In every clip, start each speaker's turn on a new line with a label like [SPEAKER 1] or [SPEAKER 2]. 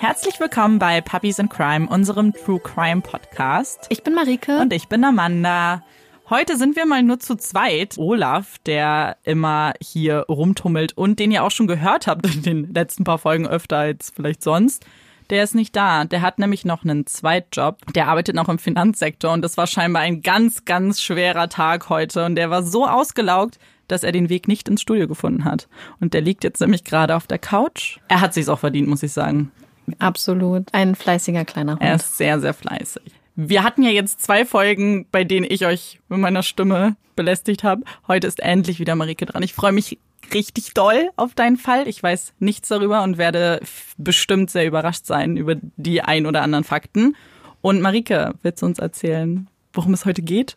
[SPEAKER 1] Herzlich willkommen bei Puppies in Crime, unserem True Crime Podcast.
[SPEAKER 2] Ich bin Marike.
[SPEAKER 1] Und ich bin Amanda. Heute sind wir mal nur zu zweit. Olaf, der immer hier rumtummelt und den ihr auch schon gehört habt in den letzten paar Folgen öfter als vielleicht sonst. Der ist nicht da. Der hat nämlich noch einen Zweitjob. Der arbeitet noch im Finanzsektor und das war scheinbar ein ganz, ganz schwerer Tag heute. Und der war so ausgelaugt, dass er den Weg nicht ins Studio gefunden hat. Und der liegt jetzt nämlich gerade auf der Couch. Er hat sich's auch verdient, muss ich sagen.
[SPEAKER 2] Absolut. Ein fleißiger kleiner Hund.
[SPEAKER 1] Er ist sehr, sehr fleißig. Wir hatten ja jetzt zwei Folgen, bei denen ich euch mit meiner Stimme belästigt habe. Heute ist endlich wieder Marike dran. Ich freue mich richtig doll auf deinen Fall. Ich weiß nichts darüber und werde bestimmt sehr überrascht sein über die ein oder anderen Fakten. Und Marike, willst du uns erzählen, worum es heute geht?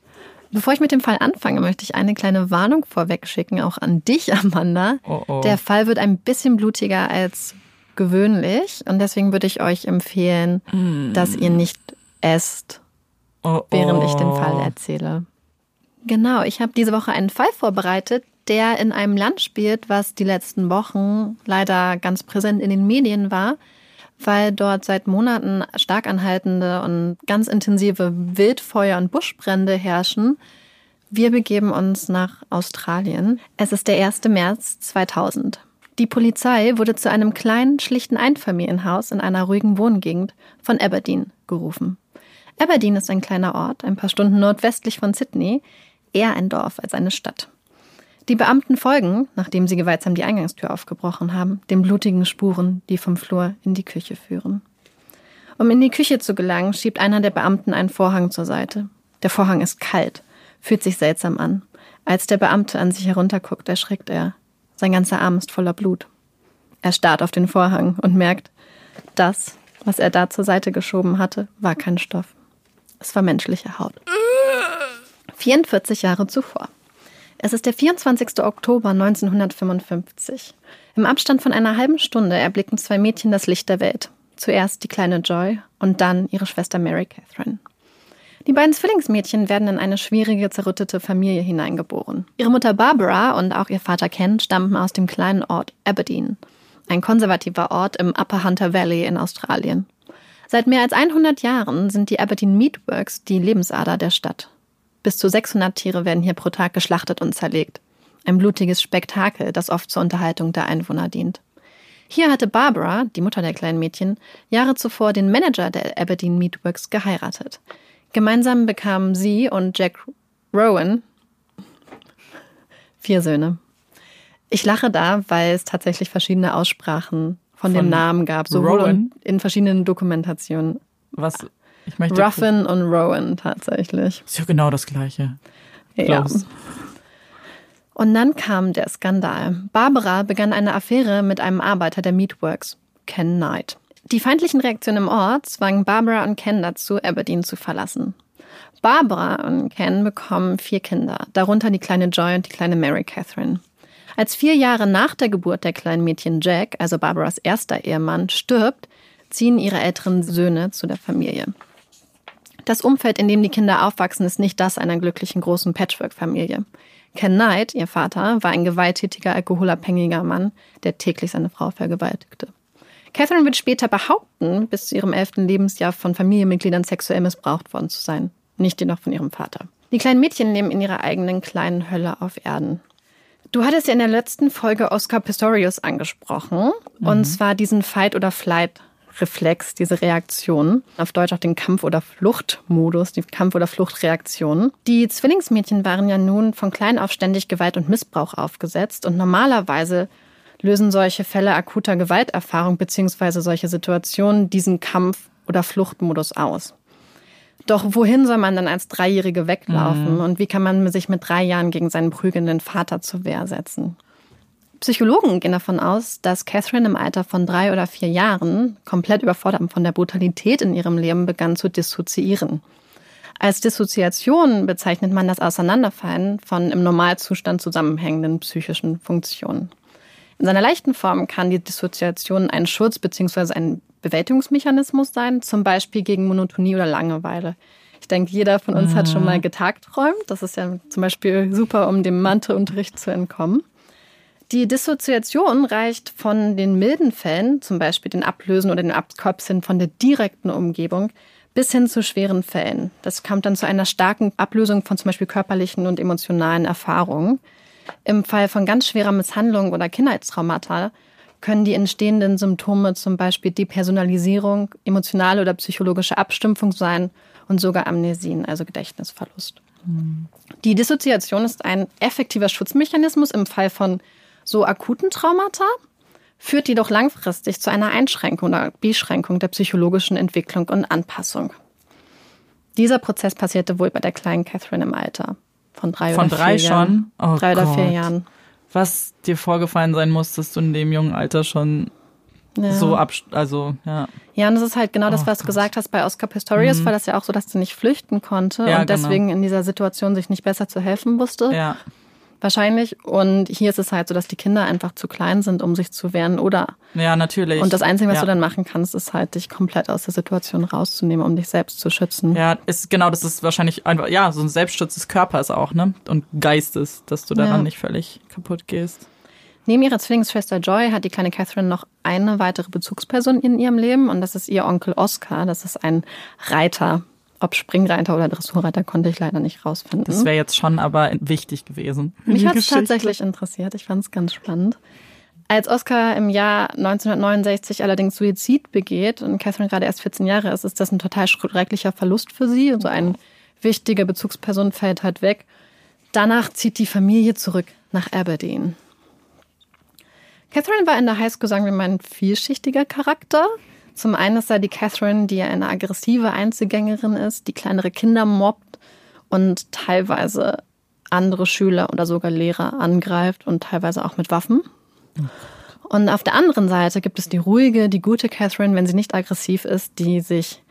[SPEAKER 2] Bevor ich mit dem Fall anfange, möchte ich eine kleine Warnung vorweg schicken, auch an dich, Amanda.
[SPEAKER 1] Oh oh.
[SPEAKER 2] Der Fall wird ein bisschen blutiger als gewöhnlich und deswegen würde ich euch empfehlen,
[SPEAKER 1] Mm.
[SPEAKER 2] dass ihr nicht esst,
[SPEAKER 1] Oh,
[SPEAKER 2] während ich den
[SPEAKER 1] oh.
[SPEAKER 2] Fall erzähle. Genau, ich habe diese Woche einen Fall vorbereitet, der in einem Land spielt, was die letzten Wochen leider ganz präsent in den Medien war, weil dort seit Monaten stark anhaltende und ganz intensive Wildfeuer und Buschbrände herrschen. Wir begeben uns nach Australien. Es ist der 1. März 2000. Die Polizei wurde zu einem kleinen, schlichten Einfamilienhaus in einer ruhigen Wohngegend von Aberdeen gerufen. Aberdeen ist ein kleiner Ort, ein paar Stunden nordwestlich von Sydney, eher ein Dorf als eine Stadt. Die Beamten folgen, nachdem sie gewaltsam die Eingangstür aufgebrochen haben, den blutigen Spuren, die vom Flur in die Küche führen. Um in die Küche zu gelangen, schiebt einer der Beamten einen Vorhang zur Seite. Der Vorhang ist kalt, fühlt sich seltsam an. Als der Beamte an sich herunterguckt, erschrickt er. Sein ganzer Arm ist voller Blut. Er starrt auf den Vorhang und merkt, das, was er da zur Seite geschoben hatte, war kein Stoff. Es war menschliche Haut. 44 Jahre zuvor. Es ist der 24. Oktober 1955. Im Abstand von einer halben Stunde erblicken zwei Mädchen das Licht der Welt. Zuerst die kleine Joy und dann ihre Schwester Mary Catherine. Die beiden Zwillingsmädchen werden in eine schwierige, zerrüttete Familie hineingeboren. Ihre Mutter Barbara und auch ihr Vater Ken stammen aus dem kleinen Ort Aberdeen, ein konservativer Ort im Upper Hunter Valley in Australien. Seit mehr als 100 Jahren sind die Aberdeen Meatworks die Lebensader der Stadt. Bis zu 600 Tiere werden hier pro Tag geschlachtet und zerlegt. Ein blutiges Spektakel, das oft zur Unterhaltung der Einwohner dient. Hier hatte Barbara, die Mutter der kleinen Mädchen, Jahre zuvor den Manager der Aberdeen Meatworks geheiratet. Gemeinsam bekamen sie und Jack Rowan vier Söhne. Ich lache da, weil es tatsächlich verschiedene Aussprachen von, dem
[SPEAKER 1] Von
[SPEAKER 2] Namen gab, sowohl
[SPEAKER 1] Rowan?
[SPEAKER 2] in verschiedenen Dokumentationen.
[SPEAKER 1] Was? Ich möchte.
[SPEAKER 2] Ruffin und Rowan tatsächlich.
[SPEAKER 1] Ist ja genau das Gleiche.
[SPEAKER 2] Ja. Und dann kam der Skandal. Barbara begann eine Affäre mit einem Arbeiter der Meatworks, Ken Knight. Die feindlichen Reaktionen im Ort zwangen Barbara und Ken dazu, Aberdeen zu verlassen. Barbara und Ken bekommen vier Kinder, darunter die kleine Joy und die kleine Mary Catherine. Als vier Jahre nach der Geburt der kleinen Mädchen Jack, also Barbaras erster Ehemann, stirbt, ziehen ihre älteren Söhne zu der Familie. Das Umfeld, in dem die Kinder aufwachsen, ist nicht das einer glücklichen großen Patchwork-Familie. Ken Knight, ihr Vater, war ein gewalttätiger, alkoholabhängiger Mann, der täglich seine Frau vergewaltigte. Catherine wird später behaupten, bis zu ihrem elften Lebensjahr von Familienmitgliedern sexuell missbraucht worden zu sein, nicht jedoch von ihrem Vater. Die kleinen Mädchen leben in ihrer eigenen kleinen Hölle auf Erden. Du hattest ja in der letzten Folge Oscar Pistorius angesprochen, und zwar diesen Fight- oder Flight-Reflex, diese Reaktion, auf Deutsch auch den Kampf- oder Fluchtmodus, die Kampf- oder Fluchtreaktion. Die Zwillingsmädchen waren ja nun von klein auf ständig Gewalt und Missbrauch aufgesetzt und normalerweise lösen solche Fälle akuter Gewalterfahrung bzw. solche Situationen diesen Kampf- oder Fluchtmodus aus. Doch wohin soll man dann als Dreijährige weglaufen und wie kann man sich mit drei Jahren gegen seinen prügelnden Vater zur Wehr setzen? Psychologen gehen davon aus, dass Catherine im Alter von drei oder vier Jahren, komplett überfordert von der Brutalität in ihrem Leben, begann zu dissoziieren. Als Dissoziation bezeichnet man das Auseinanderfallen von im Normalzustand zusammenhängenden psychischen Funktionen. In seiner leichten Form kann die Dissoziation ein Schutz bzw. ein Bewältigungsmechanismus sein, zum Beispiel gegen Monotonie oder Langeweile. Ich denke, jeder von uns hat schon mal getagträumt. Das ist ja zum Beispiel super, um dem Matheunterricht zu entkommen. Die Dissoziation reicht von den milden Fällen, zum Beispiel den Ablösen oder den Abkopseln von der direkten Umgebung, bis hin zu schweren Fällen. Das kommt dann zu einer starken Ablösung von zum Beispiel körperlichen und emotionalen Erfahrungen. Im Fall von ganz schwerer Misshandlung oder Kindheitstraumata können die entstehenden Symptome zum Beispiel Depersonalisierung, emotionale oder psychologische Abstumpfung sein und sogar Amnesien, also Gedächtnisverlust. Mhm. Die Dissoziation ist ein effektiver Schutzmechanismus im Fall von so akuten Traumata, führt jedoch langfristig zu einer Einschränkung oder Beschränkung der psychologischen Entwicklung und Anpassung. Dieser Prozess passierte wohl bei der kleinen Catherine im Alter von drei
[SPEAKER 1] von
[SPEAKER 2] oder
[SPEAKER 1] drei
[SPEAKER 2] vier
[SPEAKER 1] schon?
[SPEAKER 2] Jahren.
[SPEAKER 1] Oh
[SPEAKER 2] drei oder vier
[SPEAKER 1] Gott.
[SPEAKER 2] Jahren.
[SPEAKER 1] Was dir vorgefallen sein muss, dass du in dem jungen Alter schon
[SPEAKER 2] Ja.
[SPEAKER 1] so ab, also ja.
[SPEAKER 2] Ja, und das ist halt genau das,
[SPEAKER 1] Oh
[SPEAKER 2] was du
[SPEAKER 1] Gott.
[SPEAKER 2] gesagt hast. Bei Oscar Pistorius
[SPEAKER 1] Mhm.
[SPEAKER 2] war das ja auch so, dass sie nicht flüchten konnte
[SPEAKER 1] Ja,
[SPEAKER 2] und
[SPEAKER 1] genau.
[SPEAKER 2] deswegen in dieser Situation sich nicht besser zu helfen wusste.
[SPEAKER 1] Ja.
[SPEAKER 2] Wahrscheinlich. Und hier ist es halt so, dass die Kinder einfach zu klein sind, um sich zu wehren oder.
[SPEAKER 1] Ja, natürlich.
[SPEAKER 2] Und das Einzige, was
[SPEAKER 1] ja.
[SPEAKER 2] du dann machen kannst, ist halt, dich komplett aus der Situation rauszunehmen, um dich selbst zu schützen.
[SPEAKER 1] Ja, ist genau, das ist wahrscheinlich einfach, ja, so ein Selbstschutz des Körpers auch, ne? Und Geistes, dass du daran
[SPEAKER 2] Ja.
[SPEAKER 1] nicht völlig kaputt gehst.
[SPEAKER 2] Neben ihrer Zwillingsschwester Joy hat die kleine Catherine noch eine weitere Bezugsperson in ihrem Leben und das ist ihr Onkel Oscar. Das ist ein Reiter. Ob Springreiter oder Dressurreiter konnte ich leider nicht rausfinden.
[SPEAKER 1] Das wäre jetzt schon aber wichtig gewesen.
[SPEAKER 2] Mich hat es tatsächlich interessiert. Ich fand es ganz spannend. Als Oscar im Jahr 1969 allerdings Suizid begeht und Catherine gerade erst 14 Jahre ist, ist das ein total schrecklicher Verlust für sie. Also eine wichtige Bezugsperson fällt halt weg. Danach zieht die Familie zurück nach Aberdeen. Catherine war in der Highschool, sagen wir mal, ein vielschichtiger Charakter. Zum einen ist da die Catherine, die eine aggressive Einzelgängerin ist, die kleinere Kinder mobbt und teilweise andere Schüler oder sogar Lehrer angreift und teilweise auch mit Waffen. Und auf der anderen Seite gibt es die ruhige, die gute Catherine, wenn sie nicht aggressiv ist, die sich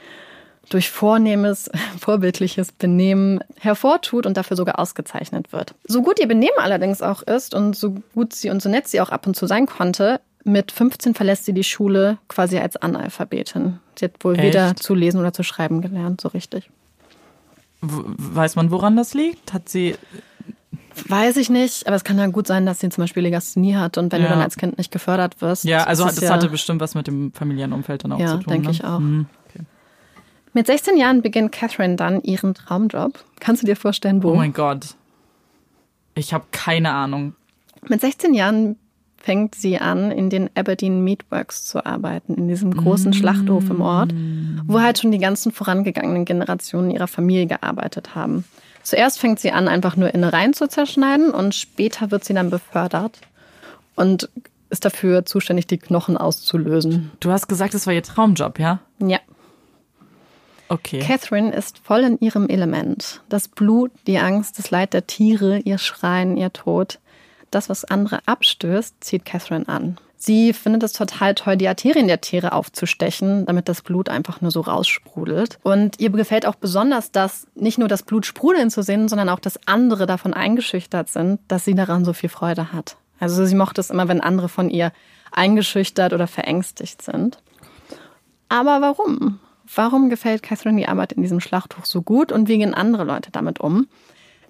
[SPEAKER 2] durch vornehmes, vorbildliches Benehmen hervortut und dafür sogar ausgezeichnet wird. So gut ihr Benehmen allerdings auch ist und so gut sie und so nett sie auch ab und zu sein konnte, mit 15 verlässt sie die Schule quasi als Analphabetin. Sie hat wohl
[SPEAKER 1] Echt?
[SPEAKER 2] weder zu lesen oder zu schreiben gelernt, so richtig.
[SPEAKER 1] Weiß man, woran das liegt? Hat sie.
[SPEAKER 2] Weiß ich nicht, aber es kann ja gut sein, dass sie zum Beispiel Legasthenie hat und wenn
[SPEAKER 1] Ja.
[SPEAKER 2] du dann als Kind nicht gefördert wirst.
[SPEAKER 1] Ja, also das
[SPEAKER 2] es
[SPEAKER 1] hatte bestimmt was mit dem familiären Umfeld dann auch
[SPEAKER 2] Ja,
[SPEAKER 1] zu tun.
[SPEAKER 2] denke
[SPEAKER 1] ne?
[SPEAKER 2] ich auch.
[SPEAKER 1] Mhm. Okay.
[SPEAKER 2] Mit 16 Jahren beginnt Catherine dann ihren Traumjob. Kannst du dir vorstellen, wo?
[SPEAKER 1] Oh mein Gott. Ich habe keine Ahnung.
[SPEAKER 2] Mit 16 Jahren fängt sie an, in den Aberdeen Meatworks zu arbeiten, in diesem großen Schlachthof im Ort, wo halt schon die ganzen vorangegangenen Generationen ihrer Familie gearbeitet haben. Zuerst fängt sie an, einfach nur Innereien zu zerschneiden und später wird sie dann befördert und ist dafür zuständig, die Knochen auszulösen.
[SPEAKER 1] Du hast gesagt, es war ihr Traumjob, ja?
[SPEAKER 2] Ja.
[SPEAKER 1] Okay.
[SPEAKER 2] Catherine ist voll in ihrem Element. Das Blut, die Angst, das Leid der Tiere, ihr Schreien, ihr Tod. Das, was andere abstößt, zieht Catherine an. Sie findet es total toll, die Arterien der Tiere aufzustechen, damit das Blut einfach nur so raussprudelt. Und ihr gefällt auch besonders, dass nicht nur das Blut sprudeln zu sehen, sondern auch, dass andere davon eingeschüchtert sind, dass sie daran so viel Freude hat. Also sie mochte es immer, wenn andere von ihr eingeschüchtert oder verängstigt sind. Aber warum? Warum gefällt Catherine die Arbeit in diesem Schlachthof so gut und wie gehen andere Leute damit um?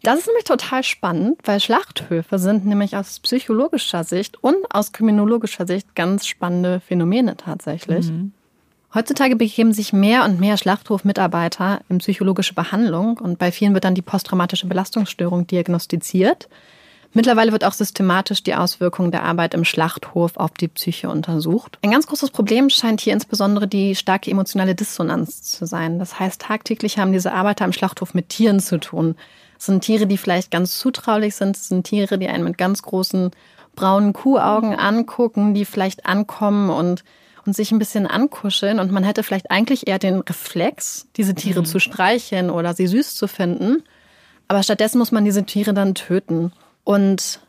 [SPEAKER 2] Das ist nämlich total spannend, weil Schlachthöfe sind nämlich aus psychologischer Sicht und aus kriminologischer Sicht ganz spannende Phänomene tatsächlich. Heutzutage begeben sich mehr und mehr Schlachthofmitarbeiter in psychologische Behandlung und bei vielen wird dann die posttraumatische Belastungsstörung diagnostiziert. Mittlerweile wird auch systematisch die Auswirkungen der Arbeit im Schlachthof auf die Psyche untersucht. Ein ganz großes Problem scheint hier insbesondere die starke emotionale Dissonanz zu sein. Das heißt, tagtäglich haben diese Arbeiter im Schlachthof mit Tieren zu tun. Es sind Tiere, die vielleicht ganz zutraulich sind. Es sind Tiere, die einen mit ganz großen braunen Kuhaugen angucken, die vielleicht ankommen und, und sich ein bisschen ankuscheln. Und man hätte vielleicht eigentlich eher den Reflex, diese Tiere zu streicheln oder sie süß zu finden. Aber stattdessen muss man diese Tiere dann töten. Und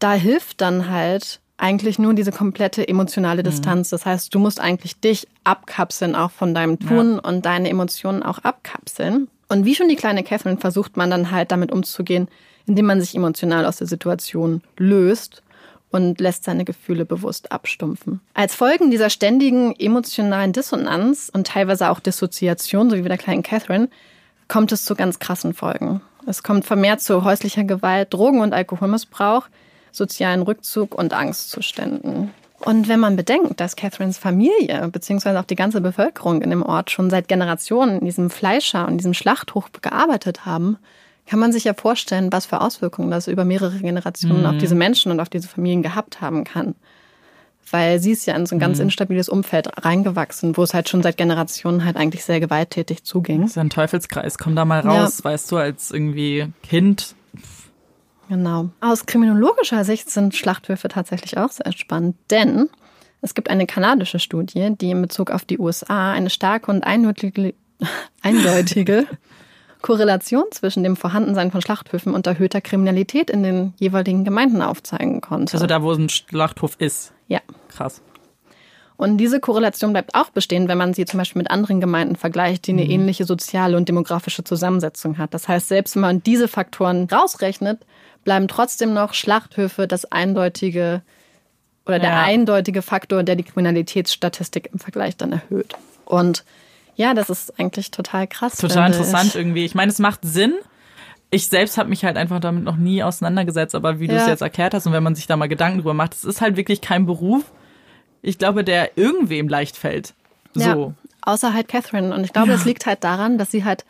[SPEAKER 2] da hilft dann halt eigentlich nur diese komplette emotionale Distanz. Das heißt, du musst eigentlich dich abkapseln, auch von deinem Tun und deine Emotionen auch abkapseln. Und wie schon die kleine Catherine versucht man dann halt damit umzugehen, indem man sich emotional aus der Situation löst und lässt seine Gefühle bewusst abstumpfen. Als Folgen dieser ständigen emotionalen Dissonanz und teilweise auch Dissoziation, so wie bei der kleinen Catherine, kommt es zu ganz krassen Folgen. Es kommt vermehrt zu häuslicher Gewalt, Drogen- und Alkoholmissbrauch. sozialen Rückzug und Angstzuständen. Und wenn man bedenkt, dass Catherines Familie beziehungsweise auch die ganze Bevölkerung in dem Ort schon seit Generationen in diesem Fleischer und diesem Schlachthof gearbeitet haben, kann man sich ja vorstellen, was für Auswirkungen das über mehrere Generationen mhm. auf diese Menschen und auf diese Familien gehabt haben kann. Weil sie ist ja in so ein ganz mhm. instabiles Umfeld reingewachsen, wo es halt schon seit Generationen halt eigentlich sehr gewalttätig zuging. Das
[SPEAKER 1] ist ja ein Teufelskreis. Komm da mal raus, ja. weißt du, als irgendwie Kind
[SPEAKER 2] Genau. Aus kriminologischer Sicht sind Schlachthöfe tatsächlich auch sehr spannend, denn es gibt eine kanadische Studie, die in Bezug auf die USA eine starke und eindeutige, eindeutige Korrelation zwischen dem Vorhandensein von Schlachthöfen und erhöhter Kriminalität in den jeweiligen Gemeinden aufzeigen konnte.
[SPEAKER 1] Also da, wo ein Schlachthof ist.
[SPEAKER 2] Ja.
[SPEAKER 1] Krass.
[SPEAKER 2] Und diese Korrelation bleibt auch bestehen, wenn man sie zum Beispiel mit anderen Gemeinden vergleicht, die eine mhm. ähnliche soziale und demografische Zusammensetzung hat. Das heißt, selbst wenn man diese Faktoren rausrechnet, bleiben trotzdem noch Schlachthöfe das eindeutige oder der ja. eindeutige Faktor, der die Kriminalitätsstatistik im Vergleich dann erhöht. Und ja, das ist eigentlich total krass.
[SPEAKER 1] Total interessant ich. irgendwie. Ich meine, es macht Sinn. Ich selbst habe mich halt einfach damit noch nie auseinandergesetzt, aber wie ja. du es jetzt erklärt hast und wenn man sich da mal Gedanken drüber macht, es ist halt wirklich kein Beruf, ich glaube, der irgendwem leicht fällt. So. Ja,
[SPEAKER 2] außer halt Catherine. Und ich glaube, es liegt halt daran, dass sie halt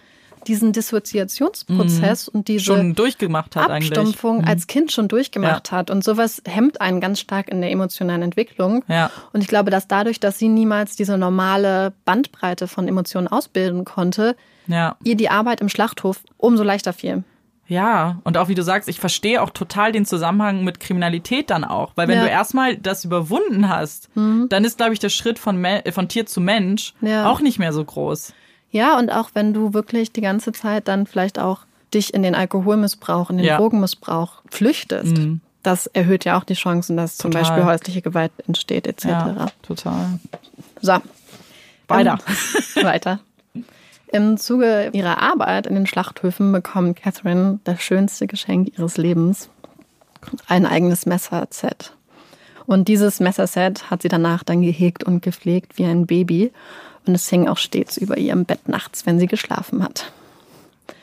[SPEAKER 2] diesen Dissoziationsprozess mhm. und diese
[SPEAKER 1] schon durchgemacht hat
[SPEAKER 2] Abstumpfung
[SPEAKER 1] mhm.
[SPEAKER 2] als Kind schon durchgemacht ja. hat. Und sowas hemmt einen ganz stark in der emotionalen Entwicklung.
[SPEAKER 1] Ja.
[SPEAKER 2] Und ich glaube, dass dadurch, dass sie niemals diese normale Bandbreite von Emotionen ausbilden konnte,
[SPEAKER 1] ja.
[SPEAKER 2] ihr die Arbeit im Schlachthof umso leichter fiel.
[SPEAKER 1] Ja, und auch wie du sagst, ich verstehe auch total den Zusammenhang mit Kriminalität dann auch. Weil wenn ja. du erstmal das überwunden hast, mhm. dann ist, glaube ich, der Schritt von, von Tier zu Mensch ja. auch nicht mehr so groß.
[SPEAKER 2] Ja, und auch wenn du wirklich die ganze Zeit dann vielleicht auch dich in den Alkoholmissbrauch, in den ja. Drogenmissbrauch flüchtest, mhm. das erhöht ja auch die Chancen, dass total. zum Beispiel häusliche Gewalt entsteht, etc.
[SPEAKER 1] Ja, total.
[SPEAKER 2] So.
[SPEAKER 1] Weiter.
[SPEAKER 2] Um, weiter. Im Zuge ihrer Arbeit in den Schlachthöfen bekommt Catherine das schönste Geschenk ihres Lebens. Ein eigenes Messerset. Und dieses Messerset hat sie danach dann gehegt und gepflegt wie ein Baby und es hing auch stets über ihrem Bett nachts, wenn sie geschlafen hat.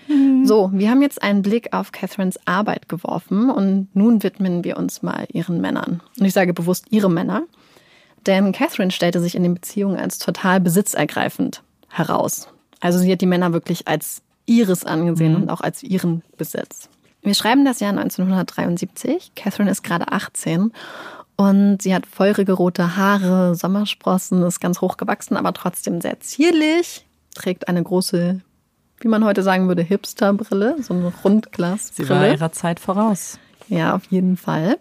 [SPEAKER 2] Mhm. So, wir haben jetzt einen Blick auf Catherines Arbeit geworfen und nun widmen wir uns mal ihren Männern. Und ich sage bewusst ihre Männer, denn Catherine stellte sich in den Beziehungen als total besitzergreifend heraus. Also sie hat die Männer wirklich als ihres angesehen mhm. und auch als ihren Besitz. Wir schreiben das Jahr 1973. Catherine ist gerade 18 und sie hat feurige rote Haare, Sommersprossen, ist ganz hoch gewachsen, aber trotzdem sehr zierlich. Trägt eine große, wie man heute sagen würde, Hipsterbrille, so eine Rundglasbrille.
[SPEAKER 1] Sie war ihrer Zeit voraus.
[SPEAKER 2] Ja, auf jeden Fall.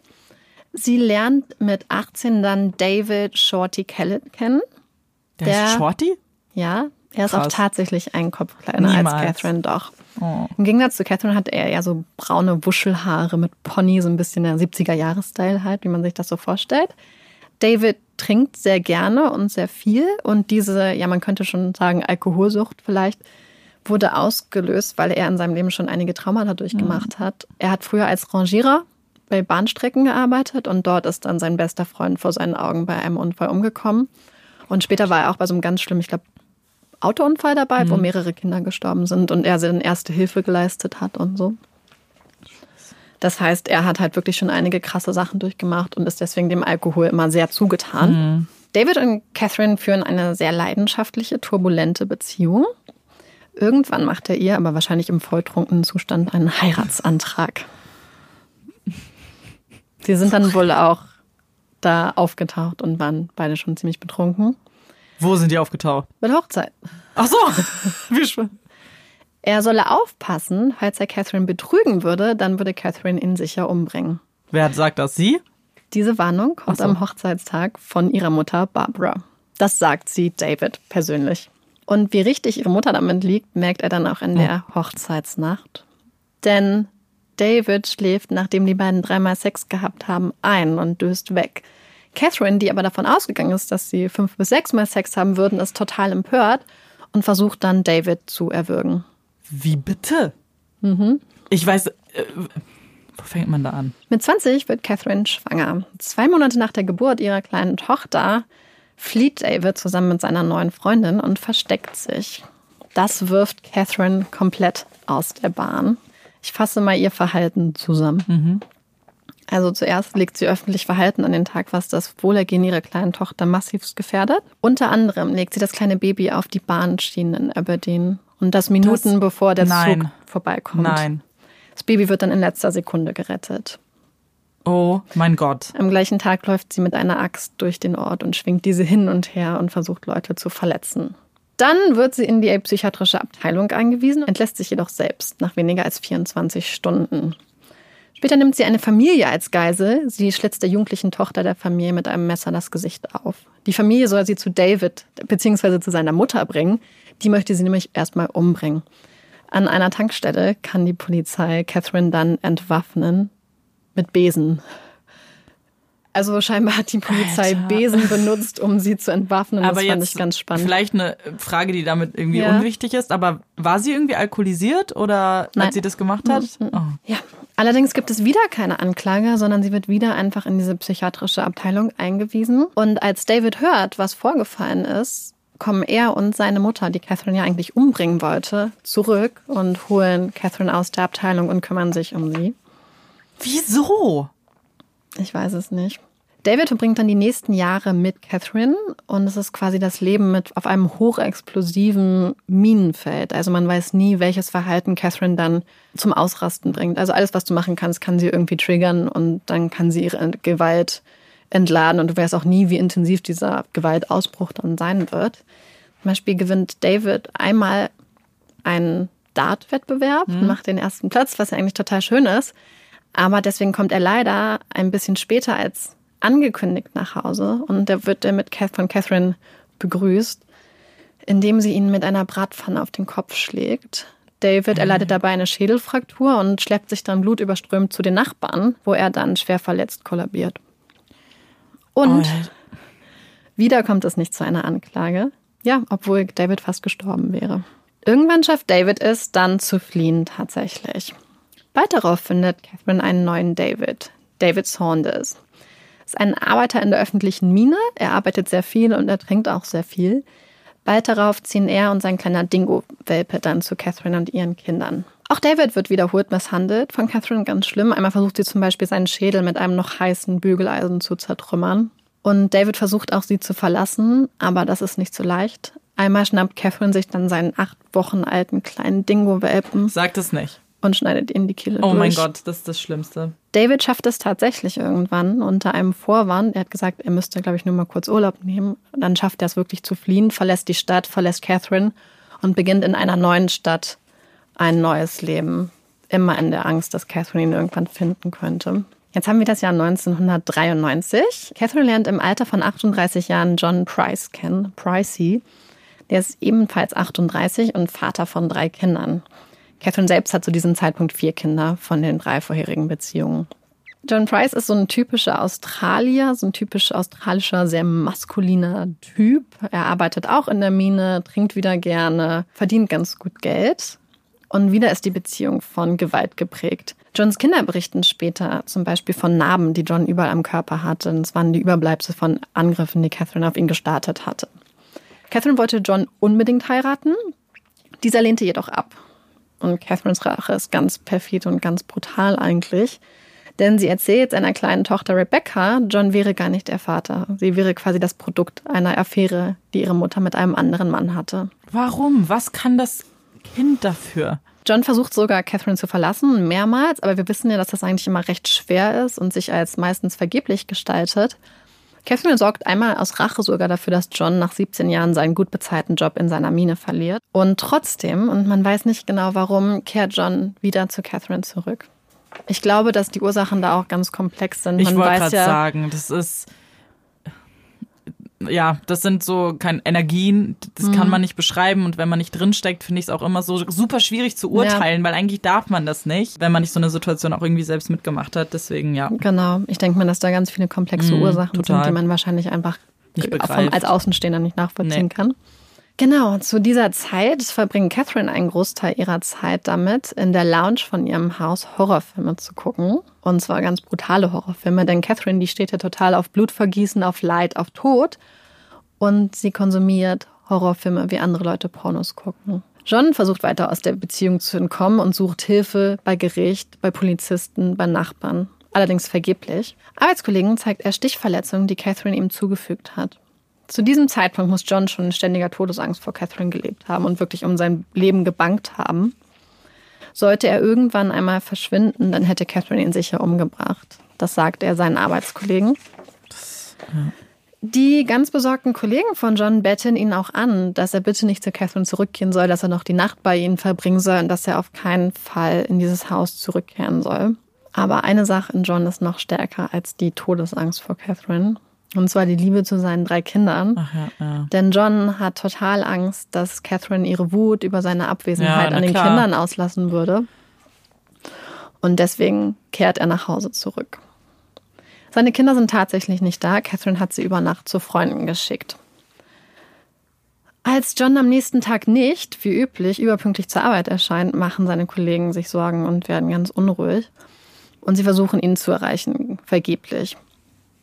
[SPEAKER 2] Sie lernt mit 18 dann David Shorty Kellett kennen.
[SPEAKER 1] Der, der ist Shorty?
[SPEAKER 2] Ja, er ist Krass. auch tatsächlich ein Kopf kleiner Niemals. als Catherine, doch. Oh. Im Gegensatz zu Catherine hatte er ja so braune Wuschelhaare mit Pony, so ein bisschen der 70er-Jahres-Style halt, wie man sich das so vorstellt. David trinkt sehr gerne und sehr viel und diese, ja, man könnte schon sagen, Alkoholsucht vielleicht, wurde ausgelöst, weil er in seinem Leben schon einige Traumata durchgemacht mhm. hat. Er hat früher als Rangierer bei Bahnstrecken gearbeitet und dort ist dann sein bester Freund vor seinen Augen bei einem Unfall umgekommen. Und später war er auch bei so einem ganz schlimmen, ich glaube, Autounfall dabei, mhm. wo mehrere Kinder gestorben sind und er dann erste Hilfe geleistet hat und so. Das heißt, er hat halt wirklich schon einige krasse Sachen durchgemacht und ist deswegen dem Alkohol immer sehr zugetan. Mhm. David und Catherine führen eine sehr leidenschaftliche, turbulente Beziehung. Irgendwann macht er ihr, aber wahrscheinlich im volltrunkenen Zustand, einen Heiratsantrag. Sie sind dann wohl auch da aufgetaucht und waren beide schon ziemlich betrunken.
[SPEAKER 1] Wo sind die aufgetaucht?
[SPEAKER 2] Der Hochzeit.
[SPEAKER 1] Ach so, wie schön.
[SPEAKER 2] Er solle aufpassen, falls er Catherine betrügen würde, dann würde Catherine ihn sicher umbringen.
[SPEAKER 1] Wer sagt das? Sie?
[SPEAKER 2] Diese Warnung kommt so. am Hochzeitstag von ihrer Mutter Barbara. Das sagt sie David persönlich. Und wie richtig ihre Mutter damit liegt, merkt er dann auch in der Hochzeitsnacht. Denn David schläft, nachdem die beiden dreimal Sex gehabt haben, ein und döst weg. Catherine, die aber davon ausgegangen ist, dass sie fünf bis sechs Mal Sex haben würden, ist total empört und versucht dann David zu erwürgen.
[SPEAKER 1] Wie bitte? Mhm. Ich weiß, äh, wo fängt man da an?
[SPEAKER 2] Mit 20 wird Catherine schwanger. Zwei Monate nach der Geburt ihrer kleinen Tochter flieht David zusammen mit seiner neuen Freundin und versteckt sich. Das wirft Catherine komplett aus der Bahn. Ich fasse mal ihr Verhalten zusammen. Mhm. Also zuerst legt sie öffentlich Verhalten an den Tag, was das Wohlergehen ihrer kleinen Tochter massiv gefährdet. Unter anderem legt sie das kleine Baby auf die Bahnschienen in Aberdeen. Und das Minuten
[SPEAKER 1] Das-
[SPEAKER 2] bevor der
[SPEAKER 1] Nein.
[SPEAKER 2] Zug vorbeikommt.
[SPEAKER 1] Nein.
[SPEAKER 2] Das Baby wird dann in letzter Sekunde gerettet.
[SPEAKER 1] Oh mein Gott.
[SPEAKER 2] Am gleichen Tag läuft sie mit einer Axt durch den Ort und schwingt diese hin und her und versucht Leute zu verletzen. Dann wird sie in die psychiatrische Abteilung eingewiesen, entlässt sich jedoch selbst nach weniger als 24 Stunden. Später nimmt sie eine Familie als Geisel. Sie schlitzt der jugendlichen Tochter der Familie mit einem Messer das Gesicht auf. Die Familie soll sie zu David bzw. zu seiner Mutter bringen. Die möchte sie nämlich erstmal umbringen. An einer Tankstelle kann die Polizei Catherine dann entwaffnen mit Besen. Also scheinbar hat die Polizei
[SPEAKER 1] Alter.
[SPEAKER 2] Besen benutzt, um sie zu entwaffnen.
[SPEAKER 1] aber
[SPEAKER 2] das fand
[SPEAKER 1] jetzt
[SPEAKER 2] ich ganz spannend.
[SPEAKER 1] vielleicht eine Frage, die damit irgendwie
[SPEAKER 2] Ja.
[SPEAKER 1] unwichtig ist. Aber war sie irgendwie alkoholisiert oder
[SPEAKER 2] Nein.
[SPEAKER 1] als sie das gemacht hat? Oh.
[SPEAKER 2] Ja, allerdings gibt es wieder keine Anklage, sondern sie wird wieder einfach in diese psychiatrische Abteilung eingewiesen. Und als David hört, was vorgefallen ist, kommen er und seine Mutter, die Catherine ja eigentlich umbringen wollte, zurück und holen Catherine aus der Abteilung und kümmern sich um sie.
[SPEAKER 1] Wieso?
[SPEAKER 2] Ich weiß es nicht. David verbringt dann die nächsten Jahre mit Catherine und es ist quasi das Leben mit auf einem hochexplosiven Minenfeld. Also man weiß nie, welches Verhalten Catherine dann zum Ausrasten bringt. Also alles, was du machen kannst, kann sie irgendwie triggern und dann kann sie ihre Gewalt entladen und du weißt auch nie, wie intensiv dieser Gewaltausbruch dann sein wird. Zum Beispiel gewinnt David einmal einen Dart-Wettbewerb und macht den ersten Platz, was ja eigentlich total schön ist. Aber deswegen kommt er leider ein bisschen später als angekündigt nach Hause und da wird er mit von Catherine begrüßt, indem sie ihn mit einer Bratpfanne auf den Kopf schlägt. David erleidet dabei eine Schädelfraktur und schleppt sich dann blutüberströmt zu den Nachbarn, wo er dann schwer verletzt kollabiert. Und
[SPEAKER 1] Oh,
[SPEAKER 2] wieder kommt es nicht zu einer Anklage. Ja, obwohl David fast gestorben wäre. Irgendwann schafft David es, dann zu fliehen tatsächlich. Bald darauf findet Catherine einen neuen David, David Saunders. Ist ein Arbeiter in der öffentlichen Mine. Er arbeitet sehr viel und er trinkt auch sehr viel. Bald darauf ziehen er und sein kleiner Dingo-Welpe dann zu Catherine und ihren Kindern. Auch David wird wiederholt misshandelt, von Catherine ganz schlimm. Einmal versucht sie zum Beispiel seinen Schädel mit einem noch heißen Bügeleisen zu zertrümmern. Und David versucht auch sie zu verlassen, aber das ist nicht so leicht. Einmal schnappt Catherine sich dann seinen acht Wochen alten kleinen Dingo-Welpen
[SPEAKER 1] Sag das nicht.
[SPEAKER 2] Und schneidet ihn die Kehle
[SPEAKER 1] Oh
[SPEAKER 2] durch.
[SPEAKER 1] mein Gott, das ist das Schlimmste.
[SPEAKER 2] David schafft es tatsächlich irgendwann unter einem Vorwand. Er hat gesagt, er müsste, glaube ich, nur mal kurz Urlaub nehmen. Dann schafft er es wirklich zu fliehen, verlässt die Stadt, verlässt Catherine und beginnt in einer neuen Stadt ein neues Leben. Immer in der Angst, dass Catherine ihn irgendwann finden könnte. Jetzt haben wir das Jahr 1993. Catherine lernt im Alter von 38 Jahren John Price kennen, Pricey. Der ist ebenfalls 38 und Vater von drei Kindern. Catherine selbst hat zu diesem Zeitpunkt vier Kinder von den drei vorherigen Beziehungen. John Price ist so ein typischer Australier, so ein typisch australischer, sehr maskuliner Typ. Er arbeitet auch in der Mine, trinkt wieder gerne, verdient ganz gut Geld. Und wieder ist die Beziehung von Gewalt geprägt. Johns Kinder berichten später zum Beispiel von Narben, die John überall am Körper hatte. Und es waren die Überbleibsel von Angriffen, die Catherine auf ihn gestartet hatte. Catherine wollte John unbedingt heiraten. Dieser lehnte jedoch ab. Und Catherines Rache ist ganz perfid und ganz brutal eigentlich. Denn sie erzählt seiner kleinen Tochter Rebecca, John wäre gar nicht der Vater. Sie wäre quasi das Produkt einer Affäre, die ihre Mutter mit einem anderen Mann hatte.
[SPEAKER 1] Warum? Was kann das Kind dafür?
[SPEAKER 2] John versucht sogar, Catherine zu verlassen, mehrmals, aber wir wissen ja, dass das eigentlich immer recht schwer ist und sich als meistens vergeblich gestaltet. Catherine sorgt einmal aus Rache sogar dafür, dass John nach 17 Jahren seinen gut bezahlten Job in seiner Mine verliert. Und trotzdem, und man weiß nicht genau warum, kehrt John wieder zu Catherine zurück. Ich glaube, dass die Ursachen da auch ganz komplex sind.
[SPEAKER 1] Ich
[SPEAKER 2] man
[SPEAKER 1] wollte
[SPEAKER 2] weiß
[SPEAKER 1] gerade
[SPEAKER 2] ja,
[SPEAKER 1] sagen, das ist. Ja, das sind so keine Energien, das
[SPEAKER 2] Mhm.
[SPEAKER 1] kann man nicht beschreiben. Und wenn man nicht drinsteckt, finde ich es auch immer so super schwierig zu urteilen, weil eigentlich darf man das nicht, wenn man nicht so eine Situation auch irgendwie selbst mitgemacht hat. Deswegen ja.
[SPEAKER 2] Genau, ich denke mal, dass da ganz viele komplexe
[SPEAKER 1] Mhm,
[SPEAKER 2] Ursachen
[SPEAKER 1] total.
[SPEAKER 2] sind, die man wahrscheinlich einfach
[SPEAKER 1] Nicht
[SPEAKER 2] vom, als Außenstehender nicht nachvollziehen
[SPEAKER 1] Nee.
[SPEAKER 2] kann. Genau, zu dieser Zeit verbringt Catherine einen Großteil ihrer Zeit damit, in der Lounge von ihrem Haus Horrorfilme zu gucken. Und zwar ganz brutale Horrorfilme, denn Catherine, die steht ja total auf Blutvergießen, auf Leid, auf Tod. Und sie konsumiert Horrorfilme, wie andere Leute Pornos gucken. John versucht weiter aus der Beziehung zu entkommen und sucht Hilfe bei Gericht, bei Polizisten, bei Nachbarn. allerdings vergeblich. Arbeitskollegen zeigt er Stichverletzungen, die Catherine ihm zugefügt hat. Zu diesem Zeitpunkt muss John schon in ständiger Todesangst vor Catherine gelebt haben und wirklich um sein Leben gebankt haben. Sollte er irgendwann einmal verschwinden, dann hätte Catherine ihn sicher umgebracht. Das sagt er seinen Arbeitskollegen. Das, ja. Die ganz besorgten Kollegen von John betten ihn auch an, dass er bitte nicht zu Catherine zurückgehen soll, dass er noch die Nacht bei ihnen verbringen soll und dass er auf keinen Fall in dieses Haus zurückkehren soll. Aber eine Sache in John ist noch stärker als die Todesangst vor Catherine. Und zwar die Liebe zu seinen drei Kindern. Ja, ja. Denn John hat total Angst, dass Catherine ihre Wut über seine Abwesenheit ja, an den klar. Kindern auslassen würde. Und deswegen kehrt er nach Hause zurück. Seine Kinder sind tatsächlich nicht da. Catherine hat sie über Nacht zu Freunden geschickt. Als John am nächsten Tag nicht, wie üblich, überpünktlich zur Arbeit erscheint, machen seine Kollegen sich Sorgen und werden ganz unruhig. Und sie versuchen ihn zu erreichen, vergeblich.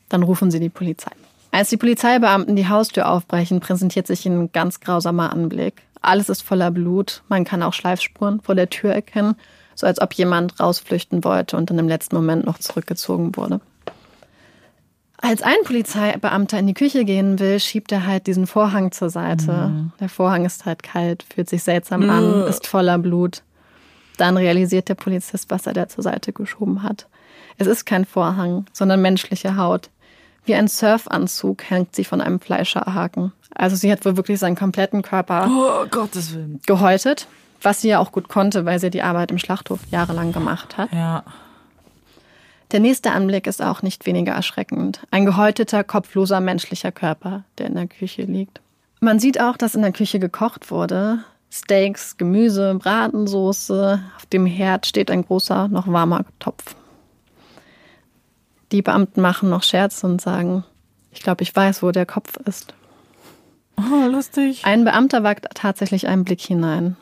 [SPEAKER 2] Dann rufen sie die Polizei. Als die Polizeibeamten die Haustür aufbrechen, präsentiert sich ein ganz grausamer Anblick. Alles ist voller Blut. Man kann auch Schleifspuren vor der Tür erkennen, so als ob jemand rausflüchten wollte und dann im letzten Moment noch zurückgezogen wurde. Als ein Polizeibeamter in die Küche gehen will, schiebt er halt diesen Vorhang zur Seite. Mhm. Der Vorhang ist halt kalt, fühlt sich seltsam mhm. an, ist voller Blut. Dann realisiert der Polizist, was er da zur Seite geschoben hat. Es ist kein Vorhang, sondern menschliche Haut. Wie ein Surfanzug hängt sie von einem Fleischerhaken. Also sie hat wohl wirklich seinen kompletten Körper
[SPEAKER 1] oh, Gottes Willen.
[SPEAKER 2] gehäutet, was sie ja auch gut konnte, weil sie die Arbeit im Schlachthof jahrelang gemacht hat.
[SPEAKER 1] Ja.
[SPEAKER 2] Der nächste Anblick ist auch nicht weniger erschreckend. Ein gehäuteter, kopfloser menschlicher Körper, der in der Küche liegt. Man sieht auch, dass in der Küche gekocht wurde. Steaks, Gemüse, Bratensoße. Auf dem Herd steht ein großer, noch warmer Topf. Die Beamten machen noch Scherze und sagen, ich glaube, ich weiß, wo der Kopf ist.
[SPEAKER 1] Oh, lustig.
[SPEAKER 2] Ein Beamter wagt tatsächlich einen Blick hinein.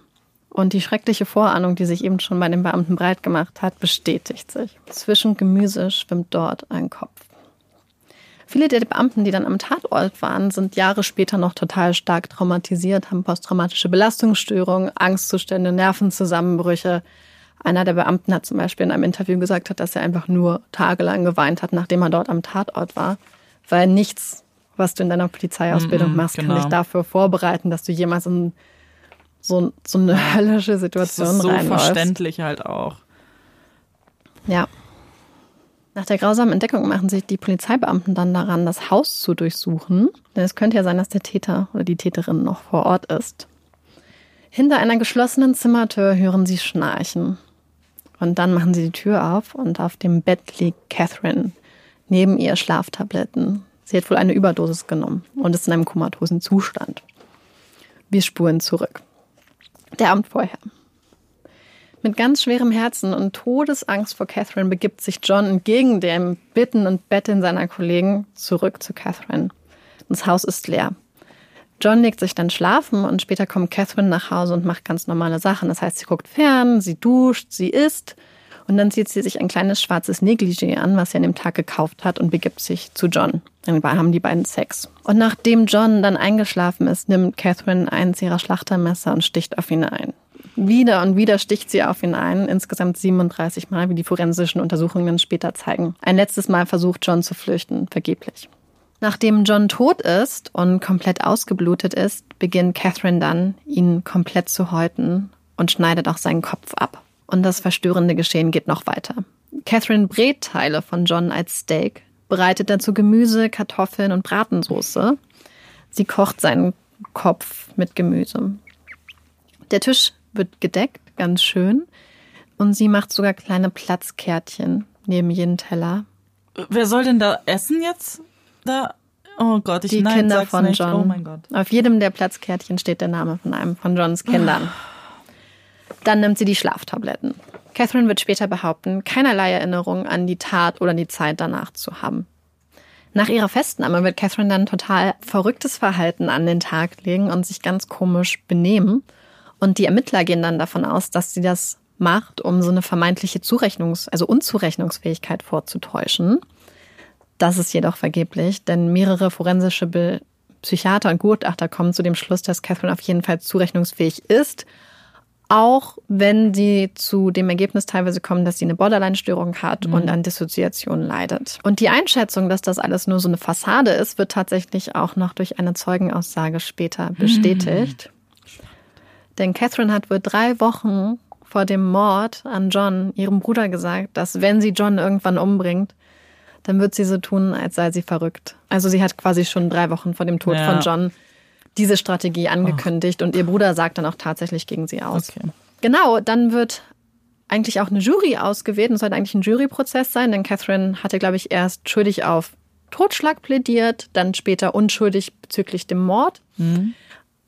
[SPEAKER 2] Und die schreckliche Vorahnung, die sich eben schon bei den Beamten breit gemacht hat, bestätigt sich. Zwischen Gemüse schwimmt dort ein Kopf. Viele der Beamten, die dann am Tatort waren, sind Jahre später noch total stark traumatisiert, haben posttraumatische Belastungsstörungen, Angstzustände, Nervenzusammenbrüche. Einer der Beamten hat zum Beispiel in einem Interview gesagt, dass er einfach nur tagelang geweint hat, nachdem er dort am Tatort war, weil nichts, was du in deiner Polizeiausbildung mm -mm, machst, genau. kann dich dafür vorbereiten, dass du jemals in so, so eine höllische Situation das ist so reinläufst.
[SPEAKER 1] verständlich halt auch.
[SPEAKER 2] Ja. Nach der grausamen Entdeckung machen sich die Polizeibeamten dann daran, das Haus zu durchsuchen. Denn es könnte ja sein, dass der Täter oder die Täterin noch vor Ort ist. Hinter einer geschlossenen Zimmertür hören sie Schnarchen. Und dann machen sie die Tür auf und auf dem Bett liegt Catherine. Neben ihr Schlaftabletten. Sie hat wohl eine Überdosis genommen und ist in einem komatosen Zustand. Wir spuren zurück. Der Abend vorher. Mit ganz schwerem Herzen und Todesangst vor Catherine begibt sich John entgegen dem Bitten und Betteln seiner Kollegen zurück zu Catherine. Das Haus ist leer. John legt sich dann schlafen und später kommt Catherine nach Hause und macht ganz normale Sachen. Das heißt, sie guckt fern, sie duscht, sie isst und dann zieht sie sich ein kleines schwarzes Negligé an, was sie an dem Tag gekauft hat und begibt sich zu John. Dann haben die beiden Sex. Und nachdem John dann eingeschlafen ist, nimmt Catherine eins ihrer Schlachtermesser und sticht auf ihn ein. Wieder und wieder sticht sie auf ihn ein, insgesamt 37 Mal, wie die forensischen Untersuchungen später zeigen. Ein letztes Mal versucht John zu flüchten, vergeblich. Nachdem John tot ist und komplett ausgeblutet ist, beginnt Catherine dann, ihn komplett zu häuten und schneidet auch seinen Kopf ab. Und das verstörende Geschehen geht noch weiter. Catherine brät Teile von John als Steak, bereitet dazu Gemüse, Kartoffeln und Bratensoße. Sie kocht seinen Kopf mit Gemüse. Der Tisch wird gedeckt, ganz schön. Und sie macht sogar kleine Platzkärtchen neben jeden Teller.
[SPEAKER 1] Wer soll denn da essen jetzt? Da? Oh Gott, ich
[SPEAKER 2] Die
[SPEAKER 1] nein,
[SPEAKER 2] Kinder von
[SPEAKER 1] nicht.
[SPEAKER 2] John.
[SPEAKER 1] Oh mein Gott.
[SPEAKER 2] Auf jedem der Platzkärtchen steht der Name von einem von Johns Kindern. Dann nimmt sie die Schlaftabletten. Catherine wird später behaupten, keinerlei Erinnerung an die Tat oder die Zeit danach zu haben. Nach ihrer Festnahme wird Catherine dann total verrücktes Verhalten an den Tag legen und sich ganz komisch benehmen. Und die Ermittler gehen dann davon aus, dass sie das macht, um so eine vermeintliche Zurechnungs-, also Unzurechnungsfähigkeit vorzutäuschen. Das ist jedoch vergeblich, denn mehrere forensische Psychiater und Gutachter kommen zu dem Schluss, dass Catherine auf jeden Fall zurechnungsfähig ist Auch wenn sie zu dem Ergebnis teilweise kommen, dass sie eine Borderline-Störung hat mhm. und an Dissoziation leidet. Und die Einschätzung, dass das alles nur so eine Fassade ist, wird tatsächlich auch noch durch eine Zeugenaussage später bestätigt. Mhm. Denn Catherine hat wohl drei Wochen vor dem Mord an John ihrem Bruder gesagt, dass wenn sie John irgendwann umbringt, dann wird sie so tun, als sei sie verrückt. Also sie hat quasi schon drei Wochen vor dem Tod ja. von John diese Strategie angekündigt oh. und ihr Bruder sagt dann auch tatsächlich gegen sie aus. Okay. Genau, dann wird eigentlich auch eine Jury ausgewählt und es sollte eigentlich ein Juryprozess sein, denn Catherine hatte, glaube ich, erst schuldig auf Totschlag plädiert, dann später unschuldig bezüglich dem Mord. Mhm.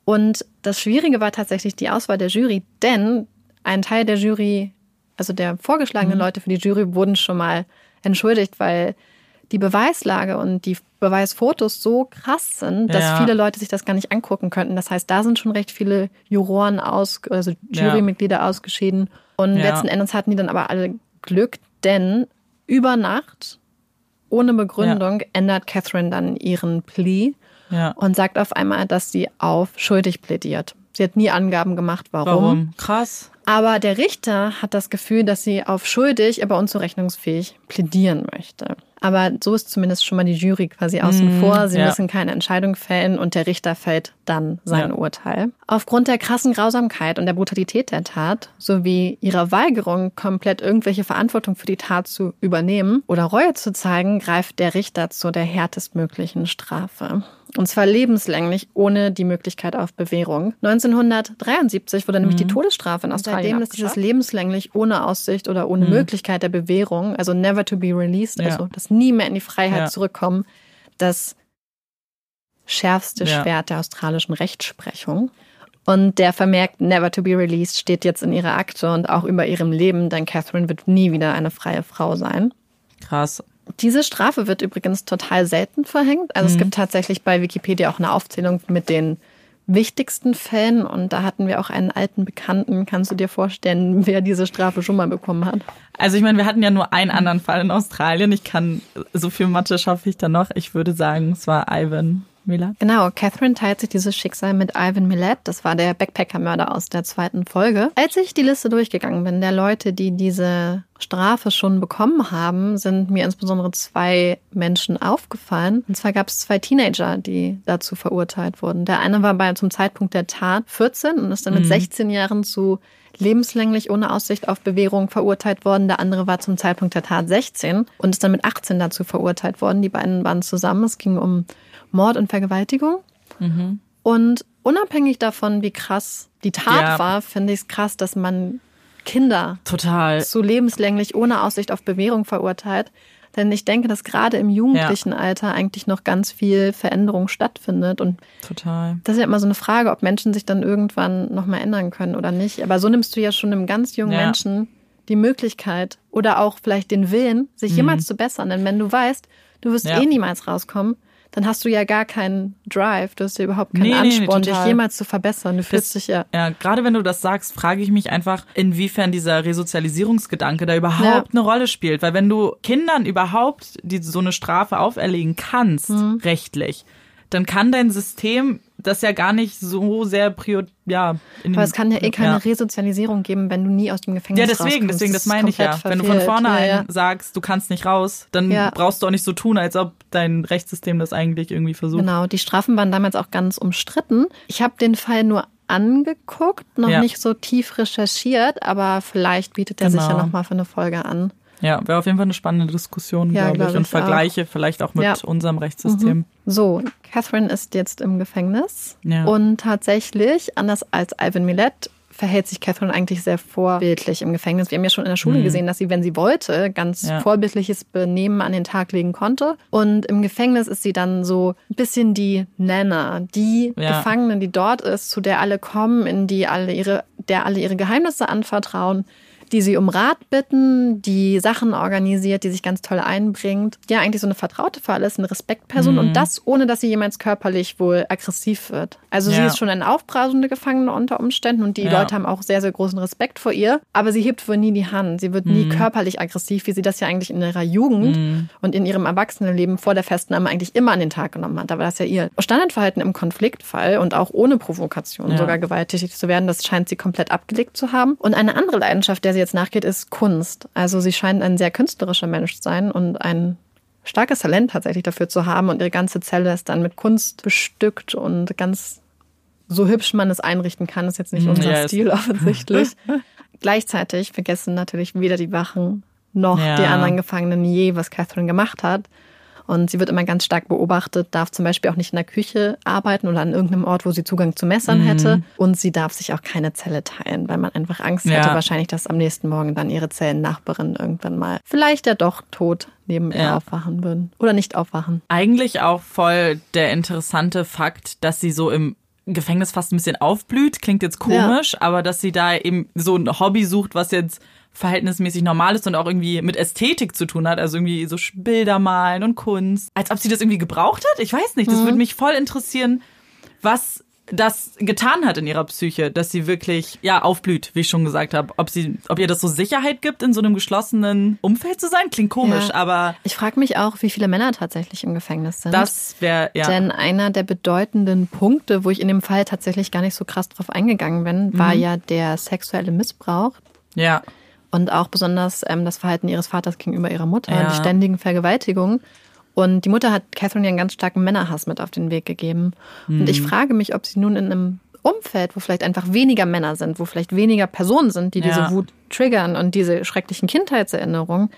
[SPEAKER 2] Und das Schwierige war tatsächlich die Auswahl der Jury, denn ein Teil der Jury, also der vorgeschlagenen mhm. Leute für die Jury, wurden schon mal entschuldigt, weil die Beweislage und die Beweisfotos so krass sind, dass ja. viele Leute sich das gar nicht angucken könnten. Das heißt, da sind schon recht viele Juroren aus, also Jurymitglieder ja. ausgeschieden. Und ja. letzten Endes hatten die dann aber alle Glück, denn über Nacht, ohne Begründung, ändert Catherine dann ihren Plea und sagt auf einmal, dass sie auf schuldig plädiert. Sie hat nie Angaben gemacht, warum. Warum?
[SPEAKER 1] Krass.
[SPEAKER 2] Aber der Richter hat das Gefühl, dass sie auf schuldig, aber unzurechnungsfähig plädieren möchte. Aber so ist zumindest schon mal die Jury quasi außen mm, vor. Sie ja. müssen keine Entscheidung fällen und der Richter fällt dann sein ja. Urteil. Aufgrund der krassen Grausamkeit und der Brutalität der Tat sowie ihrer Weigerung, komplett irgendwelche Verantwortung für die Tat zu übernehmen oder Reue zu zeigen, greift der Richter zu der härtestmöglichen Strafe. Und zwar lebenslänglich, ohne die Möglichkeit auf Bewährung. 1973 wurde nämlich die mhm. Todesstrafe in Australien Seitdem ist dieses lebenslänglich ohne Aussicht oder ohne mhm. Möglichkeit der Bewährung, also never to be released, ja. also das nie mehr in die Freiheit ja. zurückkommen, das schärfste ja. Schwert der australischen Rechtsprechung. Und der vermerkt Never to be released steht jetzt in ihrer Akte und auch über ihrem Leben, denn Catherine wird nie wieder eine freie Frau sein.
[SPEAKER 1] Krass.
[SPEAKER 2] Diese Strafe wird übrigens total selten verhängt. Also mhm. es gibt tatsächlich bei Wikipedia auch eine Aufzählung mit den wichtigsten Fällen und da hatten wir auch einen alten Bekannten. Kannst du dir vorstellen, wer diese Strafe schon mal bekommen hat?
[SPEAKER 1] Also ich meine, wir hatten ja nur einen anderen Fall in Australien. Ich kann, so viel Mathe schaffe ich da noch. Ich würde sagen, es war Ivan Millett.
[SPEAKER 2] Genau, Catherine teilt sich dieses Schicksal mit Ivan Millett. Das war der Backpacker-Mörder aus der zweiten Folge. Als ich die Liste durchgegangen bin, der Leute, die diese Strafe schon bekommen haben, sind mir insbesondere zwei Menschen aufgefallen. Und zwar gab es zwei Teenager, die dazu verurteilt wurden. Der eine war bei zum Zeitpunkt der Tat 14 und ist dann mit mhm. 16 Jahren zu lebenslänglich ohne Aussicht auf Bewährung verurteilt worden. Der andere war zum Zeitpunkt der Tat 16 und ist dann mit 18 dazu verurteilt worden. Die beiden waren zusammen. Es ging um Mord und Vergewaltigung. Mhm. Und unabhängig davon, wie krass die Tat ja. war, finde ich es krass, dass man Kinder
[SPEAKER 1] Total.
[SPEAKER 2] zu lebenslänglich ohne Aussicht auf Bewährung verurteilt. Denn ich denke, dass gerade im jugendlichen ja. Alter eigentlich noch ganz viel Veränderung stattfindet. Und
[SPEAKER 1] Total.
[SPEAKER 2] das ist ja immer so eine Frage, ob Menschen sich dann irgendwann nochmal ändern können oder nicht. Aber so nimmst du ja schon einem ganz jungen ja. Menschen die Möglichkeit oder auch vielleicht den Willen, sich mhm. jemals zu bessern. Denn wenn du weißt, du wirst ja. eh niemals rauskommen, dann hast du ja gar keinen Drive, du hast ja überhaupt keinen nee, Ansporn, nee, dich jemals zu verbessern. Du fühlst dich ja.
[SPEAKER 1] Ja, gerade wenn du das sagst, frage ich mich einfach, inwiefern dieser Resozialisierungsgedanke da überhaupt ja. eine Rolle spielt. Weil wenn du Kindern überhaupt die, so eine Strafe auferlegen kannst, mhm. rechtlich, dann kann dein System das ja gar nicht so sehr prior, ja.
[SPEAKER 2] Aber es kann ja eh keine ja. Resozialisierung geben, wenn du nie aus dem Gefängnis
[SPEAKER 1] Ja, deswegen, rauskommst. deswegen, das meine ich ja. Verfehlt. Wenn du von vornherein ja, ja. sagst, du kannst nicht raus, dann brauchst du auch nicht so tun, als ob dein Rechtssystem das eigentlich irgendwie versucht.
[SPEAKER 2] Genau, die Strafen waren damals auch ganz umstritten. Ich habe den Fall nur angeguckt, noch nicht so tief recherchiert, aber vielleicht bietet er genau. sich ja nochmal für eine Folge an.
[SPEAKER 1] Ja, wäre auf jeden Fall eine spannende Diskussion, ja, glaube glaub ich, und Vergleiche auch. vielleicht auch mit ja. unserem Rechtssystem. Mhm.
[SPEAKER 2] So, Catherine ist jetzt im Gefängnis ja. und tatsächlich, anders als Ivan Millet, verhält sich Catherine eigentlich sehr vorbildlich im Gefängnis. Wir haben ja schon in der Schule mhm. gesehen, dass sie, wenn sie wollte, ganz ja. vorbildliches Benehmen an den Tag legen konnte. Und im Gefängnis ist sie dann so ein bisschen die Nana, die ja. Gefangene, die dort ist, zu der alle kommen, in die alle ihre, der alle ihre Geheimnisse anvertrauen die sie um Rat bitten, die Sachen organisiert, die sich ganz toll einbringt. Ja, eigentlich so eine Vertraute für alles, eine Respektperson mhm. und das ohne, dass sie jemals körperlich wohl aggressiv wird. Also ja. sie ist schon eine aufbrausende Gefangene unter Umständen und die ja. Leute haben auch sehr, sehr großen Respekt vor ihr. Aber sie hebt wohl nie die Hand. Sie wird mhm. nie körperlich aggressiv, wie sie das ja eigentlich in ihrer Jugend mhm. und in ihrem Erwachsenenleben vor der Festnahme eigentlich immer an den Tag genommen hat. Da war das ja ihr Standardverhalten im Konfliktfall und auch ohne Provokation ja. sogar gewalttätig zu werden. Das scheint sie komplett abgelegt zu haben. Und eine andere Leidenschaft, der sie jetzt nachgeht, ist Kunst. Also sie scheint ein sehr künstlerischer Mensch zu sein und ein starkes Talent tatsächlich dafür zu haben und ihre ganze Zelle ist dann mit Kunst bestückt und ganz so hübsch man es einrichten kann, ist jetzt nicht unser yes. Stil offensichtlich. Gleichzeitig vergessen natürlich weder die Wachen noch ja. die anderen Gefangenen je, was Catherine gemacht hat. Und sie wird immer ganz stark beobachtet, darf zum Beispiel auch nicht in der Küche arbeiten oder an irgendeinem Ort, wo sie Zugang zu Messern mhm. hätte. Und sie darf sich auch keine Zelle teilen, weil man einfach Angst hätte, wahrscheinlich, dass am nächsten Morgen dann ihre Zellennachbarin irgendwann mal vielleicht ja doch tot neben ja. ihr aufwachen würden. Oder nicht aufwachen.
[SPEAKER 1] Eigentlich auch voll der interessante Fakt, dass sie so im Gefängnis fast ein bisschen aufblüht. Klingt jetzt komisch, ja. aber dass sie da eben so ein Hobby sucht, was jetzt verhältnismäßig normal ist und auch irgendwie mit Ästhetik zu tun hat, also irgendwie so Bilder malen und Kunst. Als ob sie das irgendwie gebraucht hat? Ich weiß nicht. Das mhm. würde mich voll interessieren, was das getan hat in ihrer Psyche, dass sie wirklich ja aufblüht, wie ich schon gesagt habe. Ob sie, ob ihr das so Sicherheit gibt, in so einem geschlossenen Umfeld zu sein, klingt komisch, ja. aber
[SPEAKER 2] ich frage mich auch, wie viele Männer tatsächlich im Gefängnis sind.
[SPEAKER 1] Das wäre ja.
[SPEAKER 2] Denn einer der bedeutenden Punkte, wo ich in dem Fall tatsächlich gar nicht so krass drauf eingegangen bin, war mhm. ja der sexuelle Missbrauch.
[SPEAKER 1] Ja.
[SPEAKER 2] Und auch besonders ähm, das Verhalten ihres Vaters gegenüber ihrer Mutter, ja. die ständigen Vergewaltigungen. Und die Mutter hat Catherine ja einen ganz starken Männerhass mit auf den Weg gegeben. Mhm. Und ich frage mich, ob sie nun in einem Umfeld, wo vielleicht einfach weniger Männer sind, wo vielleicht weniger Personen sind, die ja. diese Wut triggern und diese schrecklichen Kindheitserinnerungen,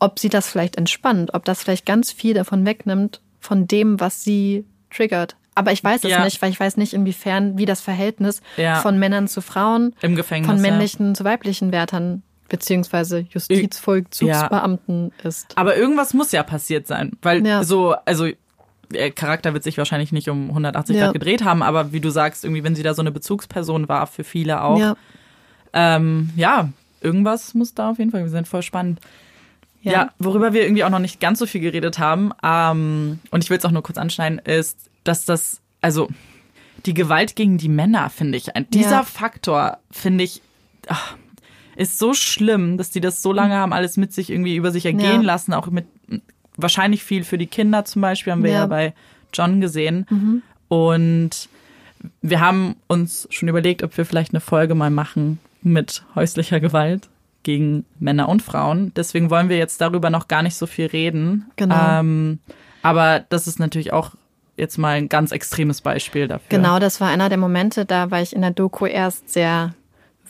[SPEAKER 2] ob sie das vielleicht entspannt, ob das vielleicht ganz viel davon wegnimmt, von dem, was sie triggert. Aber ich weiß es ja. nicht, weil ich weiß nicht, inwiefern, wie das Verhältnis ja. von Männern zu Frauen,
[SPEAKER 1] Im Gefängnis,
[SPEAKER 2] von männlichen zu weiblichen Wärtern beziehungsweise Justizvollzugsbeamten ja. ist.
[SPEAKER 1] Aber irgendwas muss ja passiert sein, weil ja. so, also der Charakter wird sich wahrscheinlich nicht um 180 ja. Grad gedreht haben, aber wie du sagst, irgendwie, wenn sie da so eine Bezugsperson war, für viele auch. Ja, ähm, ja irgendwas muss da auf jeden Fall sein. Voll spannend. Ja. ja. worüber wir irgendwie auch noch nicht ganz so viel geredet haben, ähm, und ich will es auch nur kurz anschneiden, ist, dass das, also die Gewalt gegen die Männer, finde ich, dieser ja. Faktor, finde ich, ach, ist so schlimm, dass die das so lange haben, alles mit sich irgendwie über sich ergehen ja. lassen, auch mit wahrscheinlich viel für die Kinder zum Beispiel, haben wir ja, ja bei John gesehen. Mhm. Und wir haben uns schon überlegt, ob wir vielleicht eine Folge mal machen mit häuslicher Gewalt gegen Männer und Frauen. Deswegen wollen wir jetzt darüber noch gar nicht so viel reden.
[SPEAKER 2] Genau.
[SPEAKER 1] Ähm, aber das ist natürlich auch jetzt mal ein ganz extremes Beispiel dafür.
[SPEAKER 2] Genau, das war einer der Momente, da war ich in der Doku erst sehr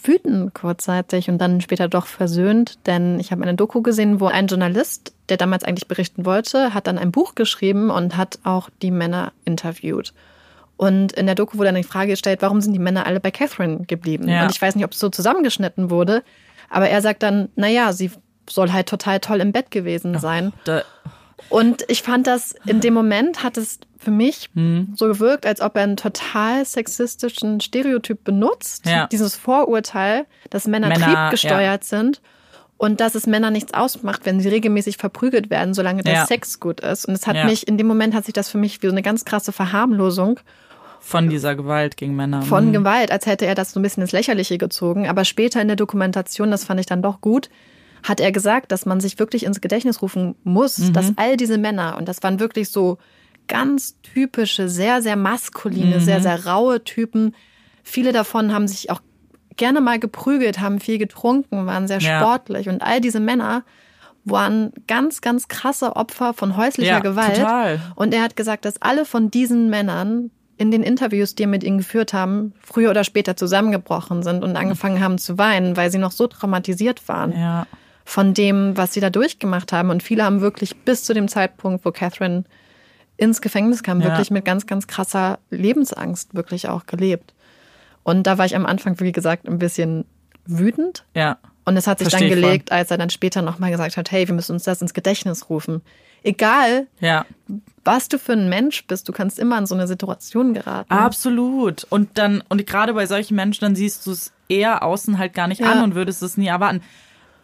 [SPEAKER 2] wütend kurzzeitig und dann später doch versöhnt, denn ich habe eine Doku gesehen, wo ein Journalist, der damals eigentlich berichten wollte, hat dann ein Buch geschrieben und hat auch die Männer interviewt. Und in der Doku wurde dann die Frage gestellt, warum sind die Männer alle bei Catherine geblieben? Ja. Und ich weiß nicht, ob es so zusammengeschnitten wurde, aber er sagt dann, naja, sie soll halt total toll im Bett gewesen sein. Oh, und ich fand das, in dem Moment hat es für mich mhm. so gewirkt, als ob er einen total sexistischen Stereotyp benutzt. Ja. Dieses Vorurteil, dass Männer, Männer triebgesteuert ja. sind und dass es Männer nichts ausmacht, wenn sie regelmäßig verprügelt werden, solange der ja. Sex gut ist. Und es hat mich, in dem Moment hat sich das für mich wie so eine ganz krasse Verharmlosung
[SPEAKER 1] von dieser Gewalt gegen Männer.
[SPEAKER 2] Von mhm. Gewalt, als hätte er das so ein bisschen ins Lächerliche gezogen. Aber später in der Dokumentation, das fand ich dann doch gut, hat er gesagt, dass man sich wirklich ins Gedächtnis rufen muss, mhm. dass all diese Männer, und das waren wirklich so ganz typische, sehr, sehr maskuline, mhm. sehr, sehr raue Typen, viele davon haben sich auch gerne mal geprügelt, haben viel getrunken, waren sehr ja. sportlich. Und all diese Männer waren ganz, ganz krasse Opfer von häuslicher ja, Gewalt. Total. Und er hat gesagt, dass alle von diesen Männern in den Interviews, die er mit ihnen geführt haben, früher oder später zusammengebrochen sind und angefangen haben zu weinen, weil sie noch so traumatisiert waren. Ja von dem, was sie da durchgemacht haben. Und viele haben wirklich bis zu dem Zeitpunkt, wo Catherine ins Gefängnis kam, ja. wirklich mit ganz, ganz krasser Lebensangst wirklich auch gelebt. Und da war ich am Anfang, wie gesagt, ein bisschen wütend.
[SPEAKER 1] Ja.
[SPEAKER 2] Und es hat sich
[SPEAKER 1] Versteh
[SPEAKER 2] dann gelegt, als er dann später nochmal gesagt hat, hey, wir müssen uns das ins Gedächtnis rufen. Egal,
[SPEAKER 1] Ja.
[SPEAKER 2] was du für ein Mensch bist, du kannst immer in so eine Situation geraten.
[SPEAKER 1] Absolut. Und dann, und gerade bei solchen Menschen, dann siehst du es eher außen halt gar nicht
[SPEAKER 2] Ja.
[SPEAKER 1] an und würdest es nie erwarten.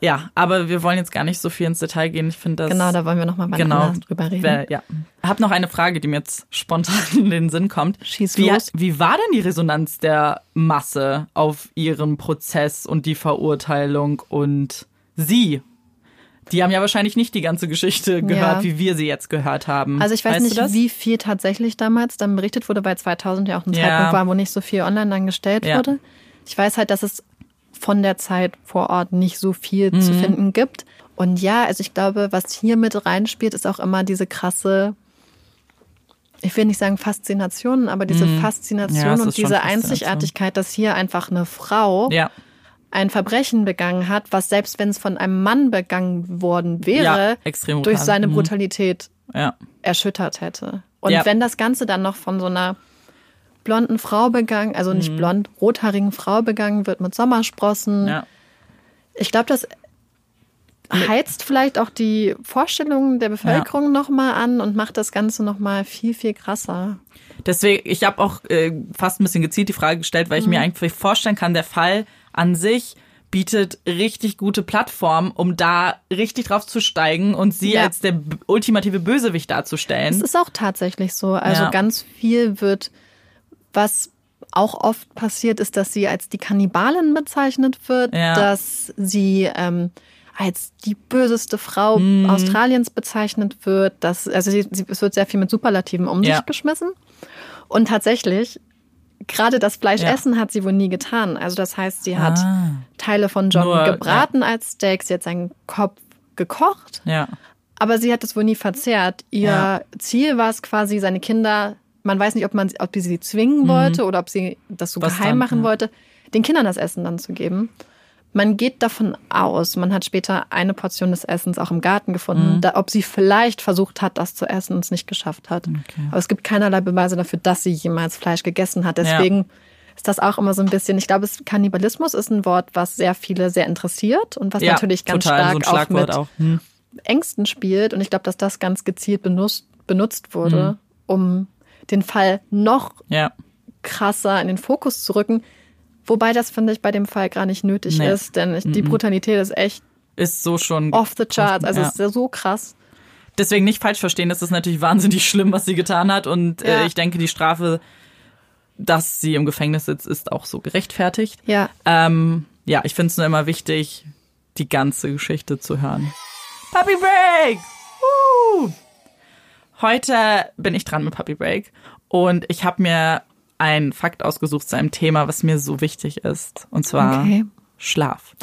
[SPEAKER 1] Ja, aber wir wollen jetzt gar nicht so viel ins Detail gehen. Ich finde das.
[SPEAKER 2] Genau, da wollen wir nochmal mal
[SPEAKER 1] genau,
[SPEAKER 2] drüber reden.
[SPEAKER 1] Wär, ja. Hab noch eine Frage, die mir jetzt spontan in den Sinn kommt.
[SPEAKER 2] Schieß
[SPEAKER 1] wie,
[SPEAKER 2] los.
[SPEAKER 1] Wie war denn die Resonanz der Masse auf ihren Prozess und die Verurteilung und sie? Die haben ja wahrscheinlich nicht die ganze Geschichte gehört,
[SPEAKER 2] Ja.
[SPEAKER 1] wie wir sie jetzt gehört haben.
[SPEAKER 2] Also ich weiß
[SPEAKER 1] weißt
[SPEAKER 2] nicht, wie viel tatsächlich damals dann berichtet wurde, weil 2000 ja auch ein
[SPEAKER 1] Ja.
[SPEAKER 2] Zeitpunkt war, wo nicht so viel online dann gestellt
[SPEAKER 1] Ja.
[SPEAKER 2] wurde. Ich weiß halt, dass es von der Zeit vor Ort nicht so viel zu
[SPEAKER 1] Mhm.
[SPEAKER 2] finden gibt. Und ja, also ich glaube, was hier mit reinspielt, ist auch immer diese krasse, ich will nicht sagen Faszination, aber diese
[SPEAKER 1] Mhm. Ja,
[SPEAKER 2] Faszination
[SPEAKER 1] es
[SPEAKER 2] und diese
[SPEAKER 1] Faszination.
[SPEAKER 2] Einzigartigkeit, dass hier einfach eine Frau
[SPEAKER 1] Ja,
[SPEAKER 2] ein Verbrechen begangen hat, was selbst wenn es von einem Mann begangen worden wäre,
[SPEAKER 1] Ja, extrem
[SPEAKER 2] durch seine
[SPEAKER 1] Mhm.
[SPEAKER 2] Brutalität
[SPEAKER 1] ja.
[SPEAKER 2] erschüttert hätte. Und
[SPEAKER 1] Ja.
[SPEAKER 2] wenn das Ganze dann noch von so einer blonden Frau begangen, also nicht blond, rothaarigen Frau begangen wird mit Sommersprossen,
[SPEAKER 1] Mhm. ja.
[SPEAKER 2] ich glaube, das heizt vielleicht auch die Vorstellungen der Bevölkerung noch nochmal an und macht das Ganze nochmal viel, viel krasser.
[SPEAKER 1] Deswegen, ich habe auch äh, fast ein bisschen gezielt die Frage gestellt, weil ich
[SPEAKER 2] Mhm.
[SPEAKER 1] mir eigentlich vorstellen kann, der Fall an sich bietet richtig gute Plattform, um da richtig drauf zu steigen und sie
[SPEAKER 2] Ja.
[SPEAKER 1] als der ultimative Bösewicht darzustellen.
[SPEAKER 2] Es ist auch tatsächlich so. Also
[SPEAKER 1] Ja.
[SPEAKER 2] ganz viel wird, was auch oft passiert, ist, dass sie als die Kannibalin bezeichnet wird,
[SPEAKER 1] Ja.
[SPEAKER 2] dass sie ähm, als die böseste Frau
[SPEAKER 1] Mhm.
[SPEAKER 2] Australiens bezeichnet wird. Dass, also sie, sie, es wird sehr viel mit Superlativen um
[SPEAKER 1] Ja.
[SPEAKER 2] sich geschmissen. Und tatsächlich, gerade das Fleischessen hat sie wohl nie getan. Also das heißt, sie hat
[SPEAKER 1] Ah.
[SPEAKER 2] Teile von John
[SPEAKER 1] Nur,
[SPEAKER 2] gebraten als Steak, sie hat seinen Kopf gekocht
[SPEAKER 1] Ja,
[SPEAKER 2] aber sie hat es wohl nie verzehrt. Ihr
[SPEAKER 1] Ja.
[SPEAKER 2] Ziel war es quasi, seine Kinder, man weiß nicht, ob man ob sie sie zwingen wollte oder ob sie das so
[SPEAKER 1] Mhm. Was
[SPEAKER 2] geheim
[SPEAKER 1] dann,
[SPEAKER 2] machen
[SPEAKER 1] ja.
[SPEAKER 2] wollte, den Kindern das Essen dann zu geben. Man geht davon aus, man hat später eine Portion des Essens auch im Garten
[SPEAKER 1] Mhm.
[SPEAKER 2] gefunden, da, ob sie vielleicht versucht hat, das zu essen und es nicht geschafft hat. Aber es gibt keinerlei Beweise dafür, dass sie jemals Fleisch gegessen hat. Deswegen ist das auch immer so ein bisschen, ich glaube, es, Kannibalismus ist ein Wort, was sehr viele sehr interessiert und was
[SPEAKER 1] ja
[SPEAKER 2] natürlich ganz
[SPEAKER 1] total,
[SPEAKER 2] stark
[SPEAKER 1] so
[SPEAKER 2] auch mit
[SPEAKER 1] auch. Hm.
[SPEAKER 2] Ängsten spielt. Und ich glaube, dass das ganz gezielt benutzt, benutzt wurde,
[SPEAKER 1] Mhm.
[SPEAKER 2] um den Fall noch
[SPEAKER 1] Ja,
[SPEAKER 2] krasser in den Fokus zu rücken. Wobei das, finde ich, bei dem Fall gar nicht nötig
[SPEAKER 1] Nee.
[SPEAKER 2] ist, denn ich, die Brutalität ist echt
[SPEAKER 1] ist so schon.
[SPEAKER 2] off the charts. Also
[SPEAKER 1] Ja.
[SPEAKER 2] es ist so krass.
[SPEAKER 1] Deswegen nicht falsch verstehen, das ist natürlich wahnsinnig schlimm, was sie getan hat. Und
[SPEAKER 2] Ja.
[SPEAKER 1] äh, ich denke, die Strafe, dass sie im Gefängnis sitzt, ist auch so gerechtfertigt.
[SPEAKER 2] Ja.
[SPEAKER 1] Ähm, ja, ich finde es nur immer wichtig, die ganze Geschichte zu hören. Puppy Break! Woo! Heute bin ich dran mit Puppy Break und ich habe mir einen Fakt ausgesucht zu einem Thema, was mir so wichtig ist. Und zwar
[SPEAKER 2] Okay.
[SPEAKER 1] Schlaf.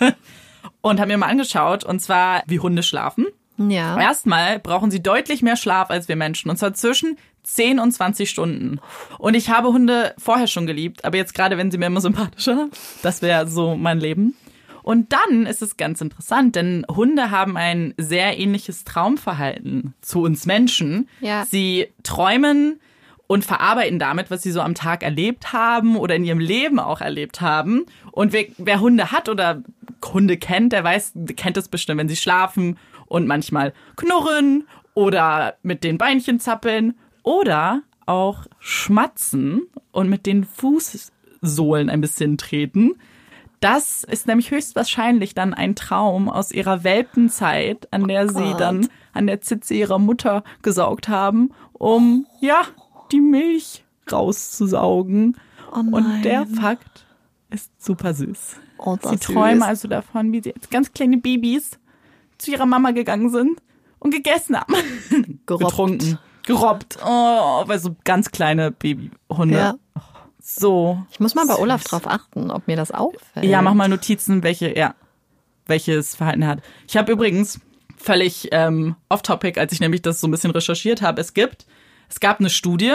[SPEAKER 1] und habe mir mal angeschaut, und zwar, wie Hunde schlafen.
[SPEAKER 2] Ja.
[SPEAKER 1] Erstmal brauchen sie deutlich mehr Schlaf als wir Menschen. Und zwar zwischen 10 und 20 Stunden. Und ich habe Hunde vorher schon geliebt, aber jetzt gerade, wenn sie mir immer sympathischer, das wäre so mein Leben. Und dann ist es ganz interessant, denn Hunde haben ein sehr ähnliches Traumverhalten zu uns Menschen.
[SPEAKER 2] Ja.
[SPEAKER 1] Sie träumen und verarbeiten damit, was sie so am Tag erlebt haben oder in ihrem Leben auch erlebt haben. Und wer, wer Hunde hat oder Hunde kennt, der weiß, kennt es bestimmt, wenn sie schlafen und manchmal knurren oder mit den Beinchen zappeln oder auch schmatzen und mit den Fußsohlen ein bisschen treten. Das ist nämlich höchstwahrscheinlich dann ein Traum aus ihrer Welpenzeit, an der sie
[SPEAKER 2] Gott.
[SPEAKER 1] dann an der Zitze ihrer Mutter gesaugt haben, um, ja, die Milch rauszusaugen.
[SPEAKER 2] Oh.
[SPEAKER 1] Und der Fakt ist super süß.
[SPEAKER 2] Oh,
[SPEAKER 1] sie träumen
[SPEAKER 2] süß.
[SPEAKER 1] also davon, wie sie als ganz kleine Babys zu ihrer Mama gegangen sind und gegessen haben.
[SPEAKER 2] Gerobbt.
[SPEAKER 1] Getrunken. Gerobbt. Oh, weil so ganz kleine Babyhunde.
[SPEAKER 2] Ja.
[SPEAKER 1] So.
[SPEAKER 2] Ich muss mal bei Olaf drauf achten, ob mir das auffällt.
[SPEAKER 1] Ja, mach mal Notizen, welche, ja, welches Verhalten er hat. Ich habe übrigens völlig ähm, off-topic, als ich nämlich das so ein bisschen recherchiert habe. Es gibt, es gab eine Studie,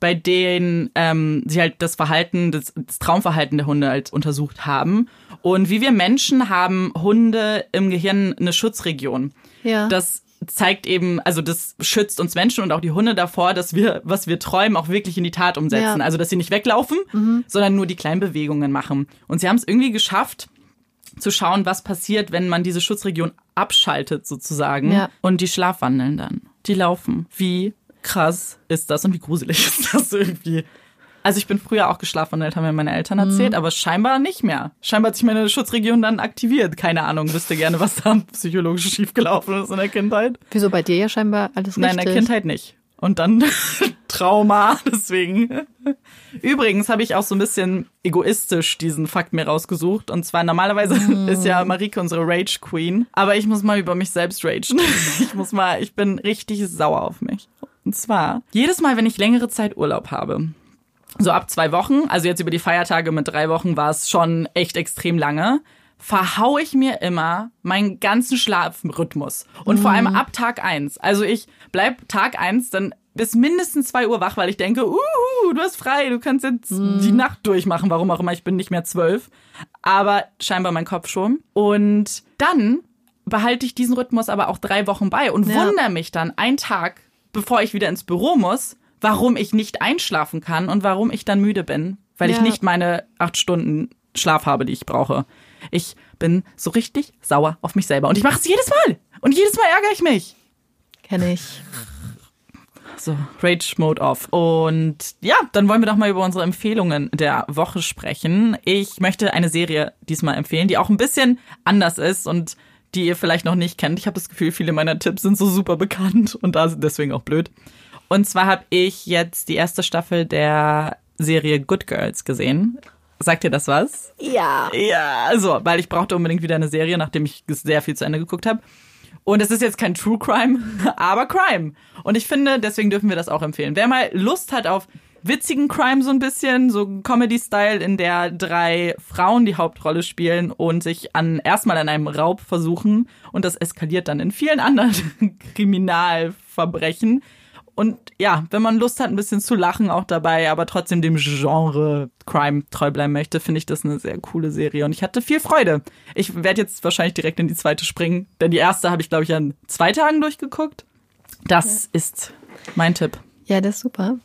[SPEAKER 1] bei denen ähm, sie halt das Verhalten, das, das Traumverhalten der Hunde halt untersucht haben. Und wie wir Menschen haben Hunde im Gehirn eine Schutzregion.
[SPEAKER 2] Ja.
[SPEAKER 1] Das zeigt eben, also das schützt uns Menschen und auch die Hunde davor, dass wir, was wir träumen, auch wirklich in die Tat umsetzen.
[SPEAKER 2] Ja. Mhm.
[SPEAKER 1] Also dass sie nicht weglaufen, sondern nur die kleinen Bewegungen machen. Und sie haben es irgendwie geschafft, zu schauen, was passiert, wenn man diese Schutzregion abschaltet sozusagen.
[SPEAKER 2] Ja.
[SPEAKER 1] Und die schlafwandeln dann. Die laufen. Wie krass ist das und wie gruselig ist das irgendwie? Also ich bin früher auch geschlafwandelt, haben mir meine Eltern erzählt, aber scheinbar nicht mehr. Scheinbar hat sich meine Schutzregion dann aktiviert. Keine Ahnung, wüsste gerne, was da psychologisch schiefgelaufen ist in der Kindheit.
[SPEAKER 2] Wieso bei dir ja scheinbar alles
[SPEAKER 1] Nein, in
[SPEAKER 2] richtig?
[SPEAKER 1] der Kindheit nicht. Und dann Trauma, deswegen. Übrigens habe ich auch so ein bisschen egoistisch diesen Fakt mir rausgesucht. Und zwar normalerweise ist ja Marike unsere Rage Queen. Aber ich muss mal über mich selbst ragen. Ich muss mal, ich bin richtig sauer auf mich. Und zwar, jedes Mal, wenn ich längere Zeit Urlaub habe, so ab zwei Wochen, also jetzt über die Feiertage mit drei Wochen war es schon echt extrem lange, verhau ich mir immer meinen ganzen Schlafrhythmus. Und vor allem ab Tag eins. Also ich bleib Tag eins dann bis mindestens zwei Uhr wach, weil ich denke, uhu, du hast frei, du kannst jetzt die Nacht durchmachen, warum auch immer, ich bin nicht mehr zwölf. Aber scheinbar mein Kopf schon. Und dann behalte ich diesen Rhythmus aber auch drei Wochen bei und
[SPEAKER 2] Ja.
[SPEAKER 1] wundere mich dann einen Tag, bevor ich wieder ins Büro muss, warum ich nicht einschlafen kann und warum ich dann müde bin, weil ich
[SPEAKER 2] Ja.
[SPEAKER 1] nicht meine acht Stunden Schlaf habe, die ich brauche. Ich bin so richtig sauer auf mich selber und ich mache es jedes Mal und jedes Mal ärgere ich mich.
[SPEAKER 2] Kenne ich.
[SPEAKER 1] So, Rage Mode off. Und ja, dann wollen wir doch mal über unsere Empfehlungen der Woche sprechen. Ich möchte eine Serie diesmal empfehlen, die auch ein bisschen anders ist und die ihr vielleicht noch nicht kennt. Ich habe das Gefühl, viele meiner Tipps sind so super bekannt und da sind deswegen auch blöd. Und zwar habe ich jetzt die erste Staffel der Serie Good Girls gesehen. Sagt ihr das was?
[SPEAKER 2] Ja.
[SPEAKER 1] Ja, also, weil ich brauchte unbedingt wieder eine Serie, nachdem ich sehr viel zu Ende geguckt habe. Und es ist jetzt kein True Crime, aber Crime. Und ich finde, deswegen dürfen wir das auch empfehlen. Wer mal Lust hat auf witzigen Crime so ein bisschen, so Comedy-Style, in der drei Frauen die Hauptrolle spielen und sich an erstmal an einem Raub versuchen und das eskaliert dann in vielen anderen Kriminalverbrechen. Und ja, wenn man Lust hat, ein bisschen zu lachen auch dabei, aber trotzdem dem Genre Crime treu bleiben möchte, finde ich das eine sehr coole Serie. Und ich hatte viel Freude. Ich werde jetzt wahrscheinlich direkt in die zweite springen, denn die erste habe ich, glaube ich, an zwei Tagen durchgeguckt. Das ist mein Tipp.
[SPEAKER 2] Ja, das ist super.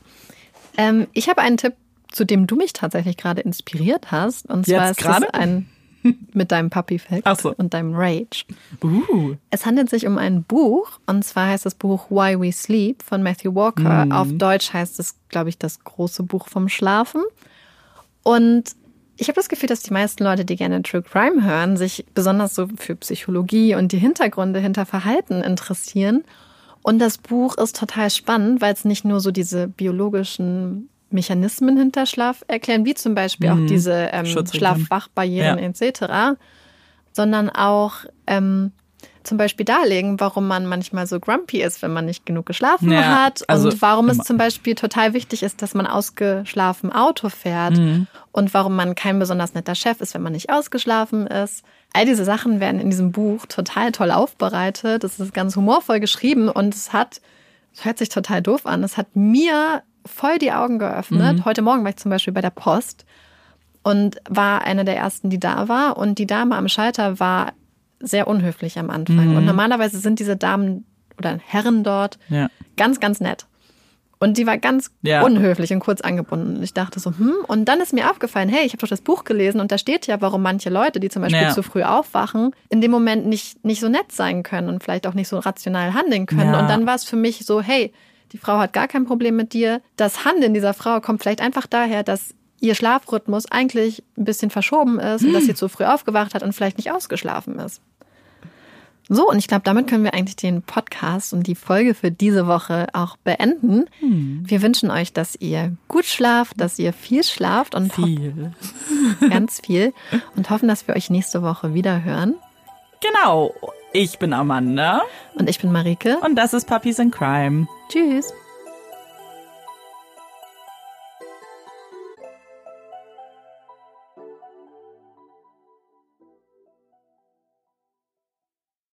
[SPEAKER 2] Ähm, ich habe einen Tipp, zu dem du mich tatsächlich gerade inspiriert hast. Und zwar
[SPEAKER 1] Jetzt
[SPEAKER 2] ist
[SPEAKER 1] gerade?
[SPEAKER 2] es ein mit deinem Puppy-Fact
[SPEAKER 1] so.
[SPEAKER 2] und deinem Rage.
[SPEAKER 1] Uh.
[SPEAKER 2] Es handelt sich um ein Buch, und zwar heißt das Buch Why We Sleep von Matthew Walker. Auf Deutsch heißt es, glaube ich, das große Buch vom Schlafen. Und ich habe das Gefühl, dass die meisten Leute, die gerne True Crime hören, sich besonders so für Psychologie und die Hintergründe hinter Verhalten interessieren. Und das Buch ist total spannend, weil es nicht nur so diese biologischen Mechanismen hinter Schlaf erklären, wie zum Beispiel auch diese ähm. Schlaf-Wach-Barrieren
[SPEAKER 1] Ja.
[SPEAKER 2] etc., sondern auch ähm, zum Beispiel darlegen, warum man manchmal so grumpy ist, wenn man nicht genug geschlafen
[SPEAKER 1] Ja,
[SPEAKER 2] hat
[SPEAKER 1] also
[SPEAKER 2] und warum es zum Beispiel total wichtig ist, dass man ausgeschlafen Auto fährt
[SPEAKER 1] Mhm.
[SPEAKER 2] und warum man kein besonders netter Chef ist, wenn man nicht ausgeschlafen ist. All diese Sachen werden in diesem Buch total toll aufbereitet. Es ist ganz humorvoll geschrieben und es hat, es hört sich total doof an, es hat mir voll die Augen geöffnet.
[SPEAKER 1] Mhm.
[SPEAKER 2] Heute Morgen war ich zum Beispiel bei der Post und war eine der ersten, die da war. Und die Dame am Schalter war sehr unhöflich am Anfang.
[SPEAKER 1] Mhm.
[SPEAKER 2] Und normalerweise sind diese Damen oder Herren dort
[SPEAKER 1] Ja.
[SPEAKER 2] ganz, ganz nett. Und die war ganz
[SPEAKER 1] Ja.
[SPEAKER 2] unhöflich und kurz angebunden. Und ich dachte so, hm. Und dann ist mir aufgefallen, hey, ich habe doch das Buch gelesen und da steht ja, warum manche Leute, die zum Beispiel
[SPEAKER 1] Ja.
[SPEAKER 2] zu früh aufwachen, in dem Moment nicht, nicht so nett sein können und vielleicht auch nicht so rational handeln können. Und dann war es für mich so, hey, die Frau hat gar kein Problem mit dir. Das Handeln dieser Frau kommt vielleicht einfach daher, dass ihr Schlafrhythmus eigentlich ein bisschen verschoben ist und dass sie zu früh aufgewacht hat und vielleicht nicht ausgeschlafen ist. So, und ich glaube, damit können wir eigentlich den Podcast und die Folge für diese Woche auch beenden. Wir wünschen euch, dass ihr gut schlaft, dass ihr viel schlaft und
[SPEAKER 1] Viel.
[SPEAKER 2] ganz viel und hoffen, dass wir euch nächste Woche wieder hören.
[SPEAKER 1] Genau. Ich bin Amanda
[SPEAKER 2] Und ich bin Marike.
[SPEAKER 1] und das ist Puppies in Crime.
[SPEAKER 2] Tschüss.